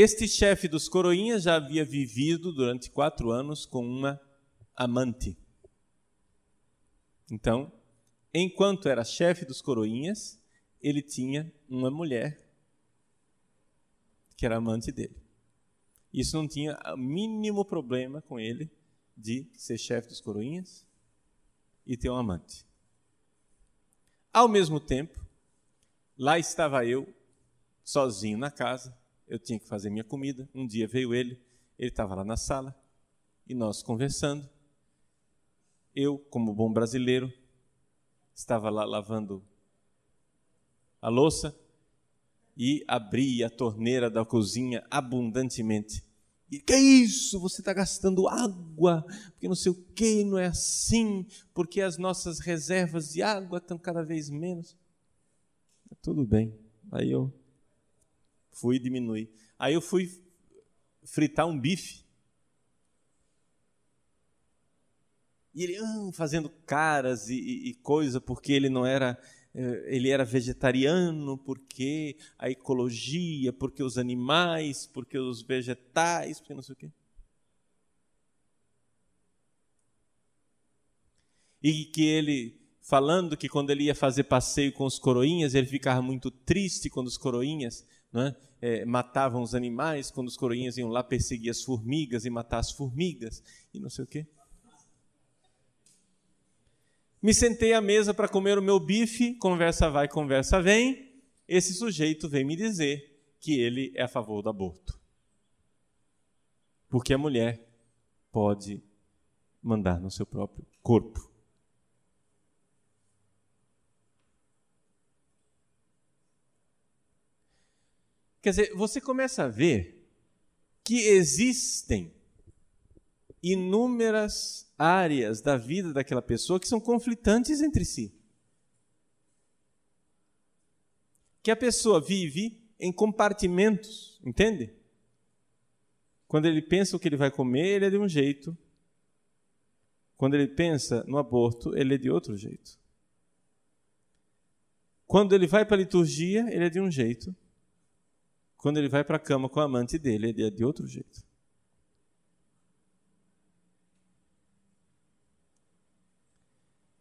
Este chefe dos coroinhas já havia vivido durante quatro anos com uma amante. Então, enquanto era chefe dos coroinhas, ele tinha uma mulher que era amante dele. Isso não tinha o mínimo problema com ele de ser chefe dos coroinhas e ter um amante. Ao mesmo tempo, lá estava eu, sozinho na casa, eu tinha que fazer minha comida. Um dia veio ele, ele estava lá na sala e nós conversando. Eu, como bom brasileiro, estava lá lavando a louça e abri a torneira da cozinha abundantemente. E que é isso? Você está gastando água, porque não sei o que, não é assim, porque as nossas reservas de água estão cada vez menos. Tudo bem. Aí eu fui diminuir. Aí eu fui fritar um bife. E ele ah, fazendo caras e, e, e coisa porque ele não era eh, ele era vegetariano, porque a ecologia, porque os animais, porque os vegetais, porque não sei o quê. E que ele, falando que quando ele ia fazer passeio com os coroinhas, ele ficava muito triste quando os coroinhas né, é, matavam os animais, quando os coroinhas iam lá perseguir as formigas e matar as formigas, e não sei o quê. Me sentei à mesa para comer o meu bife, conversa vai, conversa vem. Esse sujeito vem me dizer que ele é a favor do aborto. Porque a mulher pode mandar no seu próprio corpo. Quer dizer, você começa a ver que existem inúmeras áreas da vida daquela pessoa que são conflitantes entre si. Que a pessoa vive em compartimentos, entende? Quando ele pensa o que ele vai comer, ele é de um jeito. Quando ele pensa no aborto, ele é de outro jeito. Quando ele vai para a liturgia, ele é de um jeito. Quando ele vai para a cama com a amante dele, ele é de outro jeito.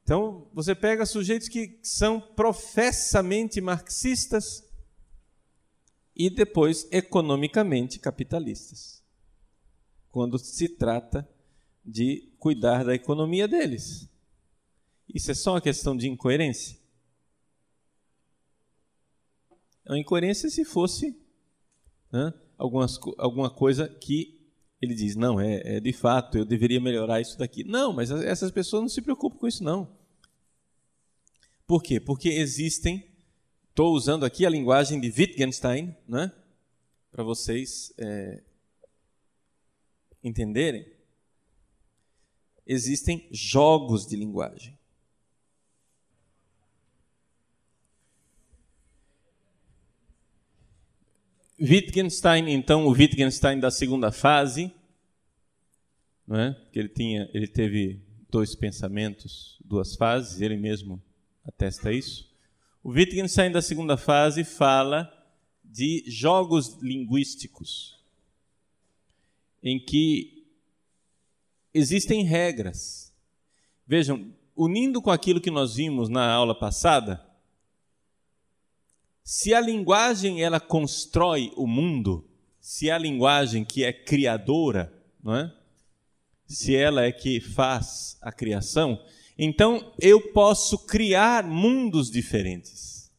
Então, você pega sujeitos que são professamente marxistas e depois economicamente capitalistas. Quando se trata de cuidar da economia deles. Isso é só uma questão de incoerência? É uma incoerência se fosse né, algumas, alguma coisa que ele diz: não, é, é, de fato, eu deveria melhorar isso daqui. Não, mas essas pessoas não se preocupam com isso, não. Por quê? Porque existem, estou usando aqui a linguagem de Wittgenstein, né, para vocês é, entenderem. Existem jogos de linguagem. Wittgenstein, então, o Wittgenstein da segunda fase, não é? que ele, tinha, ele teve dois pensamentos, duas fases, ele mesmo atesta isso. O Wittgenstein da segunda fase fala de jogos linguísticos, em que existem regras. Vejam, unindo com aquilo que nós vimos na aula passada, se a linguagem ela constrói o mundo, se a linguagem que é criadora, não é? Se ela é que faz a criação, então eu posso criar mundos diferentes.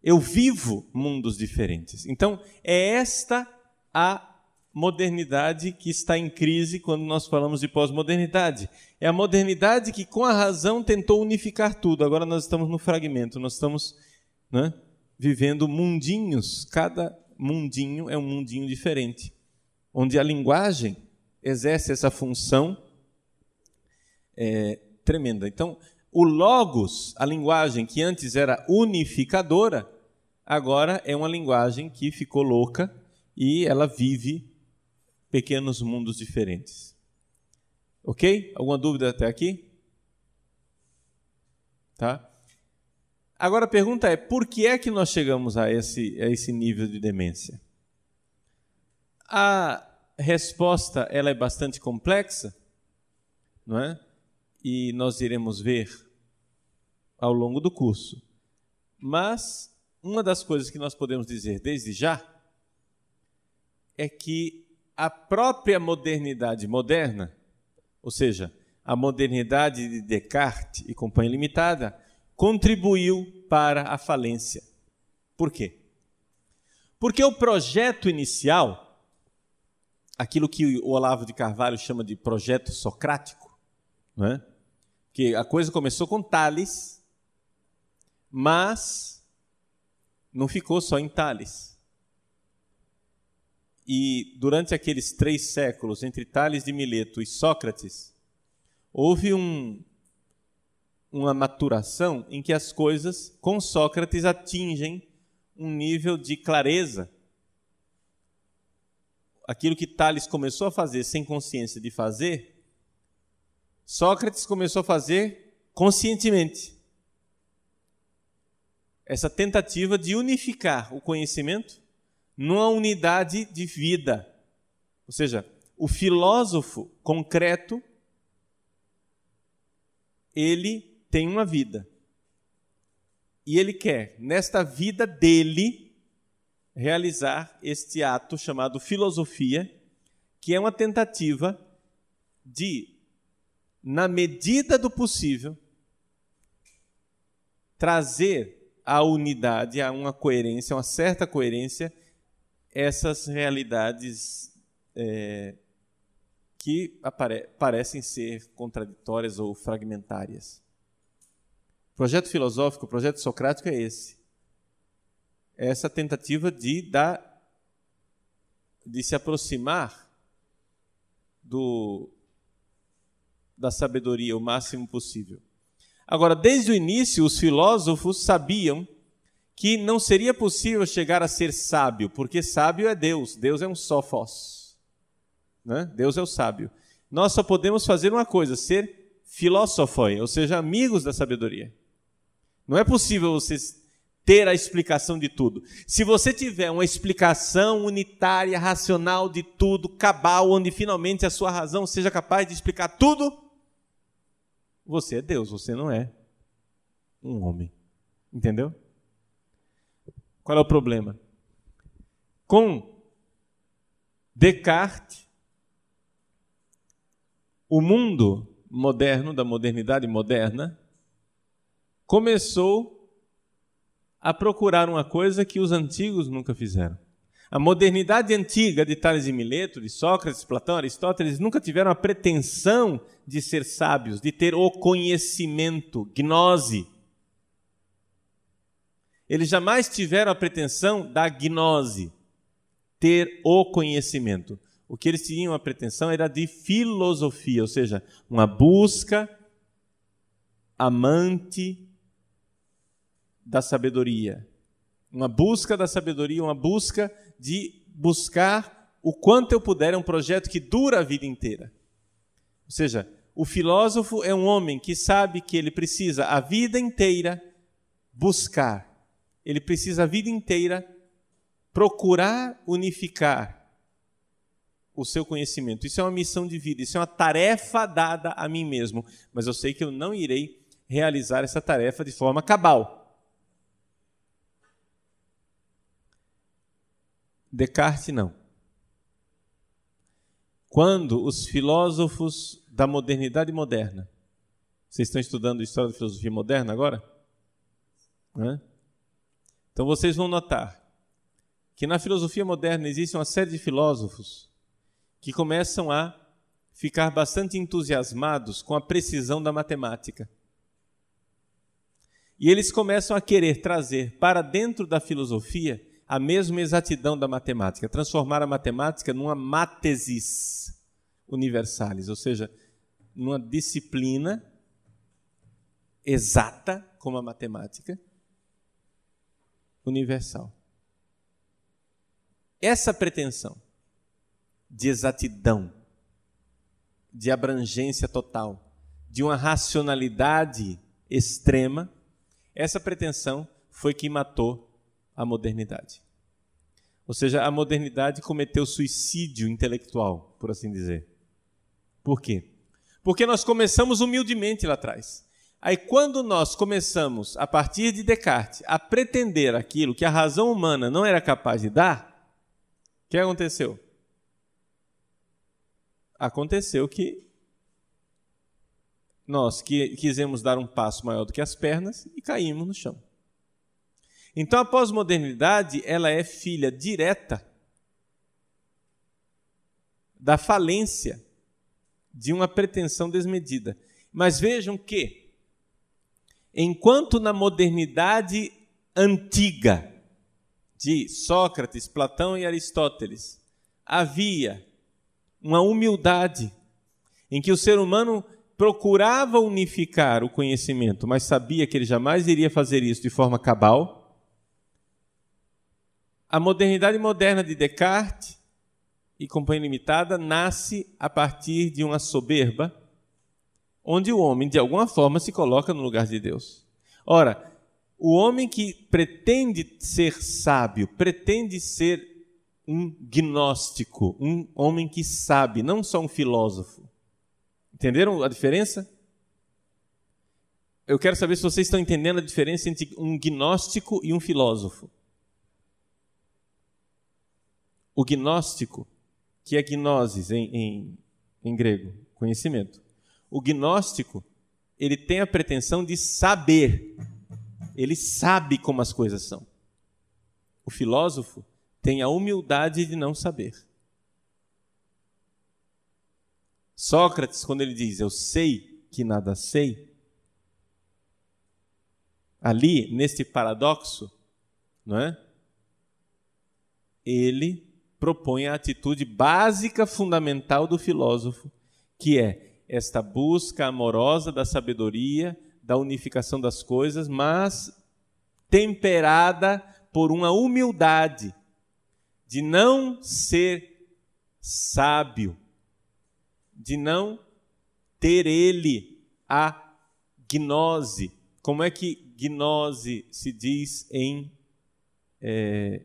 Eu vivo mundos diferentes. Então é esta a modernidade que está em crise quando nós falamos de pós-modernidade. É a modernidade que, com a razão, tentou unificar tudo. Agora nós estamos no fragmento, nós estamos né, vivendo mundinhos. Cada mundinho é um mundinho diferente, onde a linguagem exerce essa função é, tremenda. Então, o Logos, a linguagem que antes era unificadora, agora é uma linguagem que ficou louca e ela vive pequenos mundos diferentes. Ok? Alguma dúvida até aqui? Tá? Agora a pergunta é: por que é que nós chegamos a esse, a esse nível de demência? A resposta ela é bastante complexa, não é? E nós iremos ver ao longo do curso. Mas uma das coisas que nós podemos dizer desde já é que a própria modernidade moderna, ou seja, a modernidade de Descartes e Companhia Limitada, contribuiu para a falência. Por quê? Porque o projeto inicial, aquilo que o Olavo de Carvalho chama de projeto socrático, não é? que a coisa começou com Tales, mas não ficou só em Tales. E durante aqueles três séculos, entre Tales de Mileto e Sócrates, houve um, uma maturação em que as coisas, com Sócrates, atingem um nível de clareza. Aquilo que Tales começou a fazer sem consciência de fazer, Sócrates começou a fazer conscientemente. Essa tentativa de unificar o conhecimento numa unidade de vida. Ou seja, o filósofo concreto ele tem uma vida. E ele quer, nesta vida dele, realizar este ato chamado filosofia, que é uma tentativa de, na medida do possível, trazer a unidade, a uma coerência, uma certa coerência essas realidades é, que parecem ser contraditórias ou fragmentárias. O projeto filosófico, o projeto socrático é esse. É essa tentativa de dar, de se aproximar do, da sabedoria o máximo possível. Agora, desde o início, os filósofos sabiam que não seria possível chegar a ser sábio, porque sábio é Deus, Deus é um sófos. Né? Deus é o sábio. Nós só podemos fazer uma coisa, ser filósofoi, ou seja, amigos da sabedoria. Não é possível você ter a explicação de tudo. Se você tiver uma explicação unitária, racional de tudo, cabal, onde finalmente a sua razão seja capaz de explicar tudo, você é Deus, você não é um homem. Entendeu? Qual é o problema? Com Descartes, o mundo moderno, da modernidade moderna, começou a procurar uma coisa que os antigos nunca fizeram. A modernidade antiga de Tales e Mileto, de Sócrates, Platão, Aristóteles, nunca tiveram a pretensão de ser sábios, de ter o conhecimento, gnose. Eles jamais tiveram a pretensão da gnose, ter o conhecimento. O que eles tinham a pretensão era de filosofia, ou seja, uma busca amante da sabedoria. Uma busca da sabedoria, uma busca de buscar o quanto eu puder, é um projeto que dura a vida inteira. Ou seja, o filósofo é um homem que sabe que ele precisa a vida inteira buscar, ele precisa a vida inteira procurar unificar o seu conhecimento. Isso é uma missão de vida, isso é uma tarefa dada a mim mesmo, mas eu sei que eu não irei realizar essa tarefa de forma cabal. Descartes não. Quando os filósofos da modernidade moderna, vocês estão estudando história da filosofia moderna agora? Então vocês vão notar que na filosofia moderna existe uma série de filósofos que começam a ficar bastante entusiasmados com a precisão da matemática. E eles começam a querer trazer para dentro da filosofia a mesma exatidão da matemática, transformar a matemática numa matesis universalis, ou seja, numa disciplina exata como a matemática universal. Essa pretensão de exatidão, de abrangência total, de uma racionalidade extrema, essa pretensão foi que matou a modernidade. Ou seja, a modernidade cometeu suicídio intelectual, por assim dizer. Por quê? Porque nós começamos humildemente lá atrás. Aí, quando nós começamos, a partir de Descartes, a pretender aquilo que a razão humana não era capaz de dar, o que aconteceu? Aconteceu que nós que quisemos dar um passo maior do que as pernas e caímos no chão. Então a pós-modernidade, ela é filha direta da falência de uma pretensão desmedida. Mas vejam que enquanto na modernidade antiga de Sócrates, Platão e Aristóteles havia uma humildade em que o ser humano procurava unificar o conhecimento, mas sabia que ele jamais iria fazer isso de forma cabal. A modernidade moderna de Descartes e Companhia Limitada nasce a partir de uma soberba, onde o homem, de alguma forma, se coloca no lugar de Deus. Ora, o homem que pretende ser sábio, pretende ser um gnóstico, um homem que sabe, não só um filósofo. Entenderam a diferença? Eu quero saber se vocês estão entendendo a diferença entre um gnóstico e um filósofo. o gnóstico, que é gnosis em, em, em grego, conhecimento. O gnóstico, ele tem a pretensão de saber. Ele sabe como as coisas são. O filósofo tem a humildade de não saber. Sócrates, quando ele diz eu sei que nada sei, ali, neste paradoxo, não é? Ele propõe a atitude básica, fundamental do filósofo, que é esta busca amorosa da sabedoria, da unificação das coisas, mas temperada por uma humildade de não ser sábio, de não ter ele a gnose. Como é que gnose se diz em, é,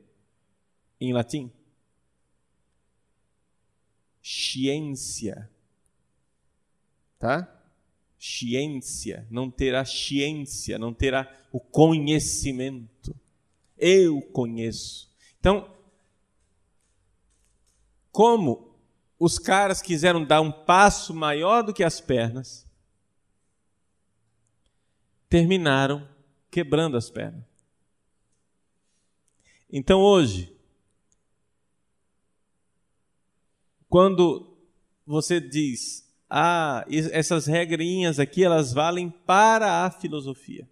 em latim? ciência. Tá? Ciência, não terá ciência, não terá o conhecimento. Eu conheço. Então, como os caras quiseram dar um passo maior do que as pernas, terminaram quebrando as pernas. Então hoje, quando você diz, ah, essas regrinhas aqui elas valem para a filosofia.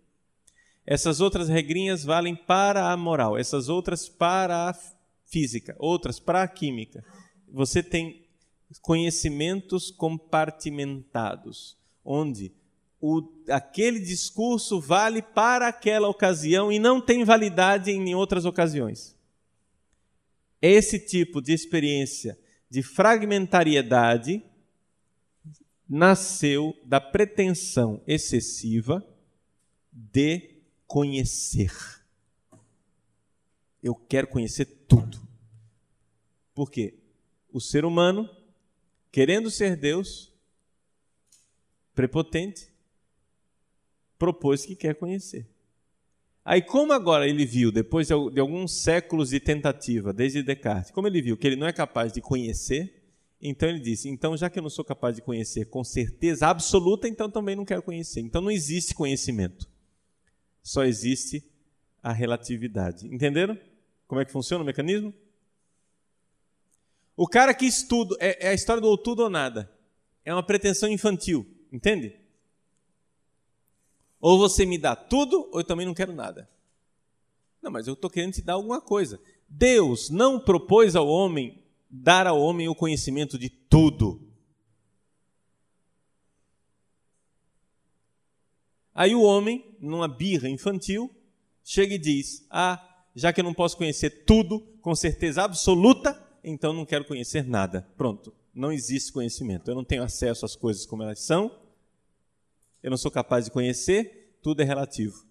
Essas outras regrinhas valem para a moral, essas outras para a física, outras para a química. Você tem conhecimentos compartimentados, onde o, aquele discurso vale para aquela ocasião e não tem validade em outras ocasiões. Esse tipo de experiência de fragmentariedade nasceu da pretensão excessiva de conhecer. Eu quero conhecer tudo. Por quê? O ser humano, querendo ser Deus, prepotente, propôs que quer conhecer. Aí, como agora ele viu, depois de alguns séculos de tentativa, desde Descartes, como ele viu que ele não é capaz de conhecer, então ele disse: então, já que eu não sou capaz de conhecer com certeza absoluta, então também não quero conhecer. Então não existe conhecimento só existe a relatividade. Entenderam como é que funciona o mecanismo? O cara que estuda, é, é a história do ou tudo ou nada. É uma pretensão infantil, entende? Ou você me dá tudo, ou eu também não quero nada. Não, mas eu estou querendo te dar alguma coisa. Deus não propôs ao homem dar ao homem o conhecimento de tudo. Aí o homem, numa birra infantil, chega e diz: Ah, já que eu não posso conhecer tudo com certeza absoluta, então não quero conhecer nada. Pronto, não existe conhecimento. Eu não tenho acesso às coisas como elas são, eu não sou capaz de conhecer, tudo é relativo.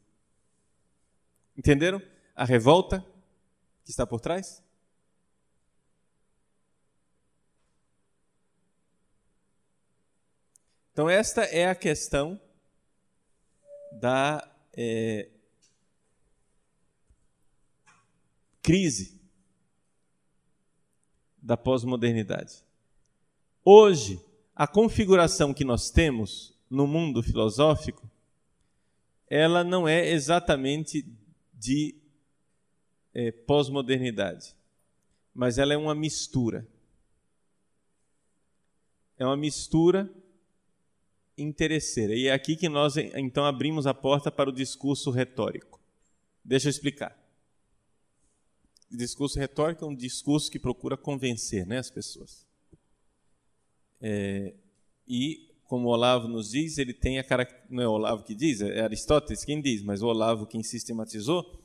Entenderam a revolta que está por trás? Então, esta é a questão da é, crise da pós-modernidade. Hoje, a configuração que nós temos no mundo filosófico, ela não é exatamente de é, pós-modernidade, mas ela é uma mistura. É uma mistura interesseira. E é aqui que nós então abrimos a porta para o discurso retórico. Deixa eu explicar. Discurso retórico é um discurso que procura convencer né, as pessoas. É, e, como o Olavo nos diz, ele tem a característica. Não é o Olavo que diz, é Aristóteles quem diz, mas o Olavo quem sistematizou.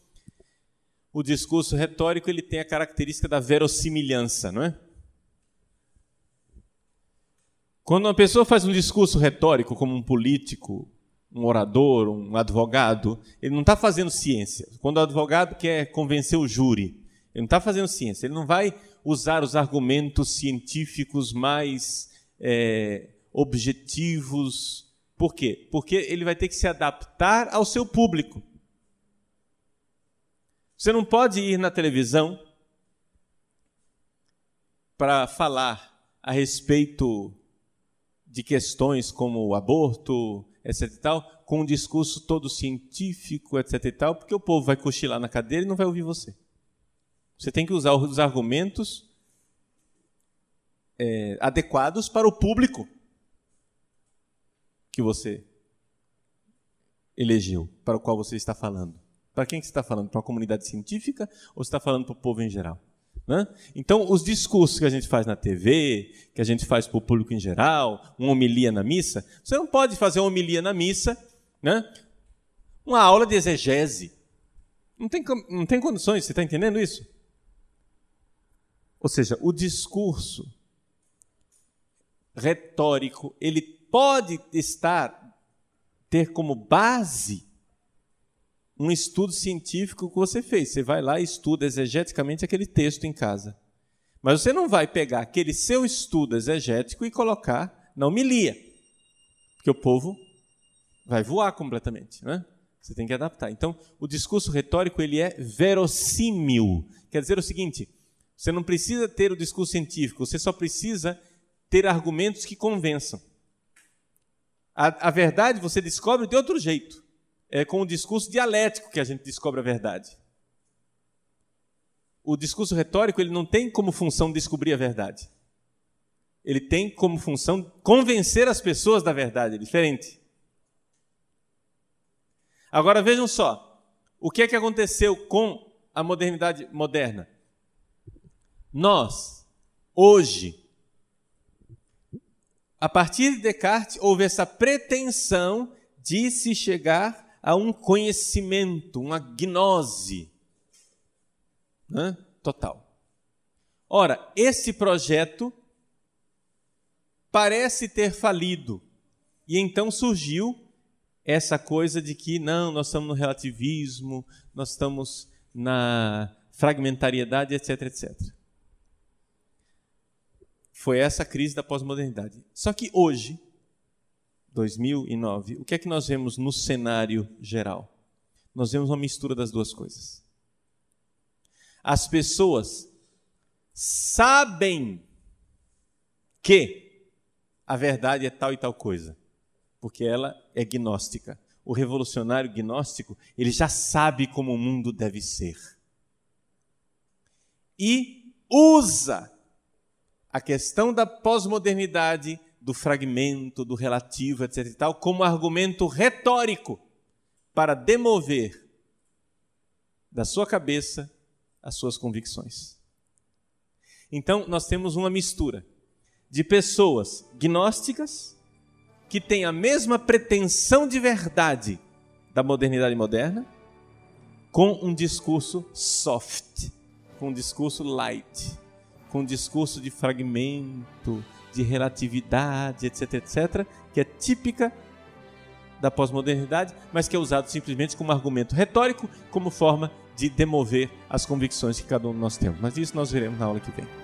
O discurso retórico ele tem a característica da verossimilhança, não é? Quando uma pessoa faz um discurso retórico, como um político, um orador, um advogado, ele não está fazendo ciência. Quando o advogado quer convencer o júri, ele não está fazendo ciência. Ele não vai usar os argumentos científicos mais é, objetivos. Por quê? Porque ele vai ter que se adaptar ao seu público. Você não pode ir na televisão para falar a respeito de questões como o aborto, etc e tal, com um discurso todo científico, etc e tal, porque o povo vai cochilar na cadeira e não vai ouvir você. Você tem que usar os argumentos é, adequados para o público que você elegeu, para o qual você está falando. Para quem que você está falando? Para uma comunidade científica ou você está falando para o povo em geral? Né? Então, os discursos que a gente faz na TV, que a gente faz para o público em geral, uma homilia na missa, você não pode fazer uma homilia na missa, né? uma aula de exegese. Não tem, não tem condições, você está entendendo isso? Ou seja, o discurso retórico, ele pode estar, ter como base um estudo científico que você fez. Você vai lá e estuda exegeticamente aquele texto em casa. Mas você não vai pegar aquele seu estudo exegético e colocar na homilia. Porque o povo vai voar completamente, né? Você tem que adaptar. Então, o discurso retórico ele é verossímil. Quer dizer o seguinte: você não precisa ter o discurso científico, você só precisa ter argumentos que convençam. A, a verdade você descobre de outro jeito é com o discurso dialético que a gente descobre a verdade. O discurso retórico ele não tem como função descobrir a verdade. ele tem como função convencer as pessoas da verdade, é diferente. Agora vejam só, o que é que aconteceu com a modernidade moderna? Nós, hoje, a partir de Descartes, houve essa pretensão de se chegar a um conhecimento, uma gnose né, total. Ora, esse projeto parece ter falido. E então surgiu essa coisa de que não, nós estamos no relativismo, nós estamos na fragmentariedade, etc, etc. Foi essa crise da pós-modernidade. Só que hoje, 2009, o que é que nós vemos no cenário geral? Nós vemos uma mistura das duas coisas. As pessoas sabem que a verdade é tal e tal coisa, porque ela é gnóstica. O revolucionário gnóstico, ele já sabe como o mundo deve ser. E usa a questão da pós-modernidade, do fragmento, do relativo, etc. e tal, como argumento retórico para demover da sua cabeça as suas convicções. Então, nós temos uma mistura de pessoas gnósticas que têm a mesma pretensão de verdade da modernidade moderna, com um discurso soft, com um discurso light, com um discurso de fragmento, de relatividade, etc, etc, que é típica da pós-modernidade, mas que é usado simplesmente como argumento retórico, como forma de demover as convicções que cada um de nós temos. Mas isso nós veremos na aula que vem.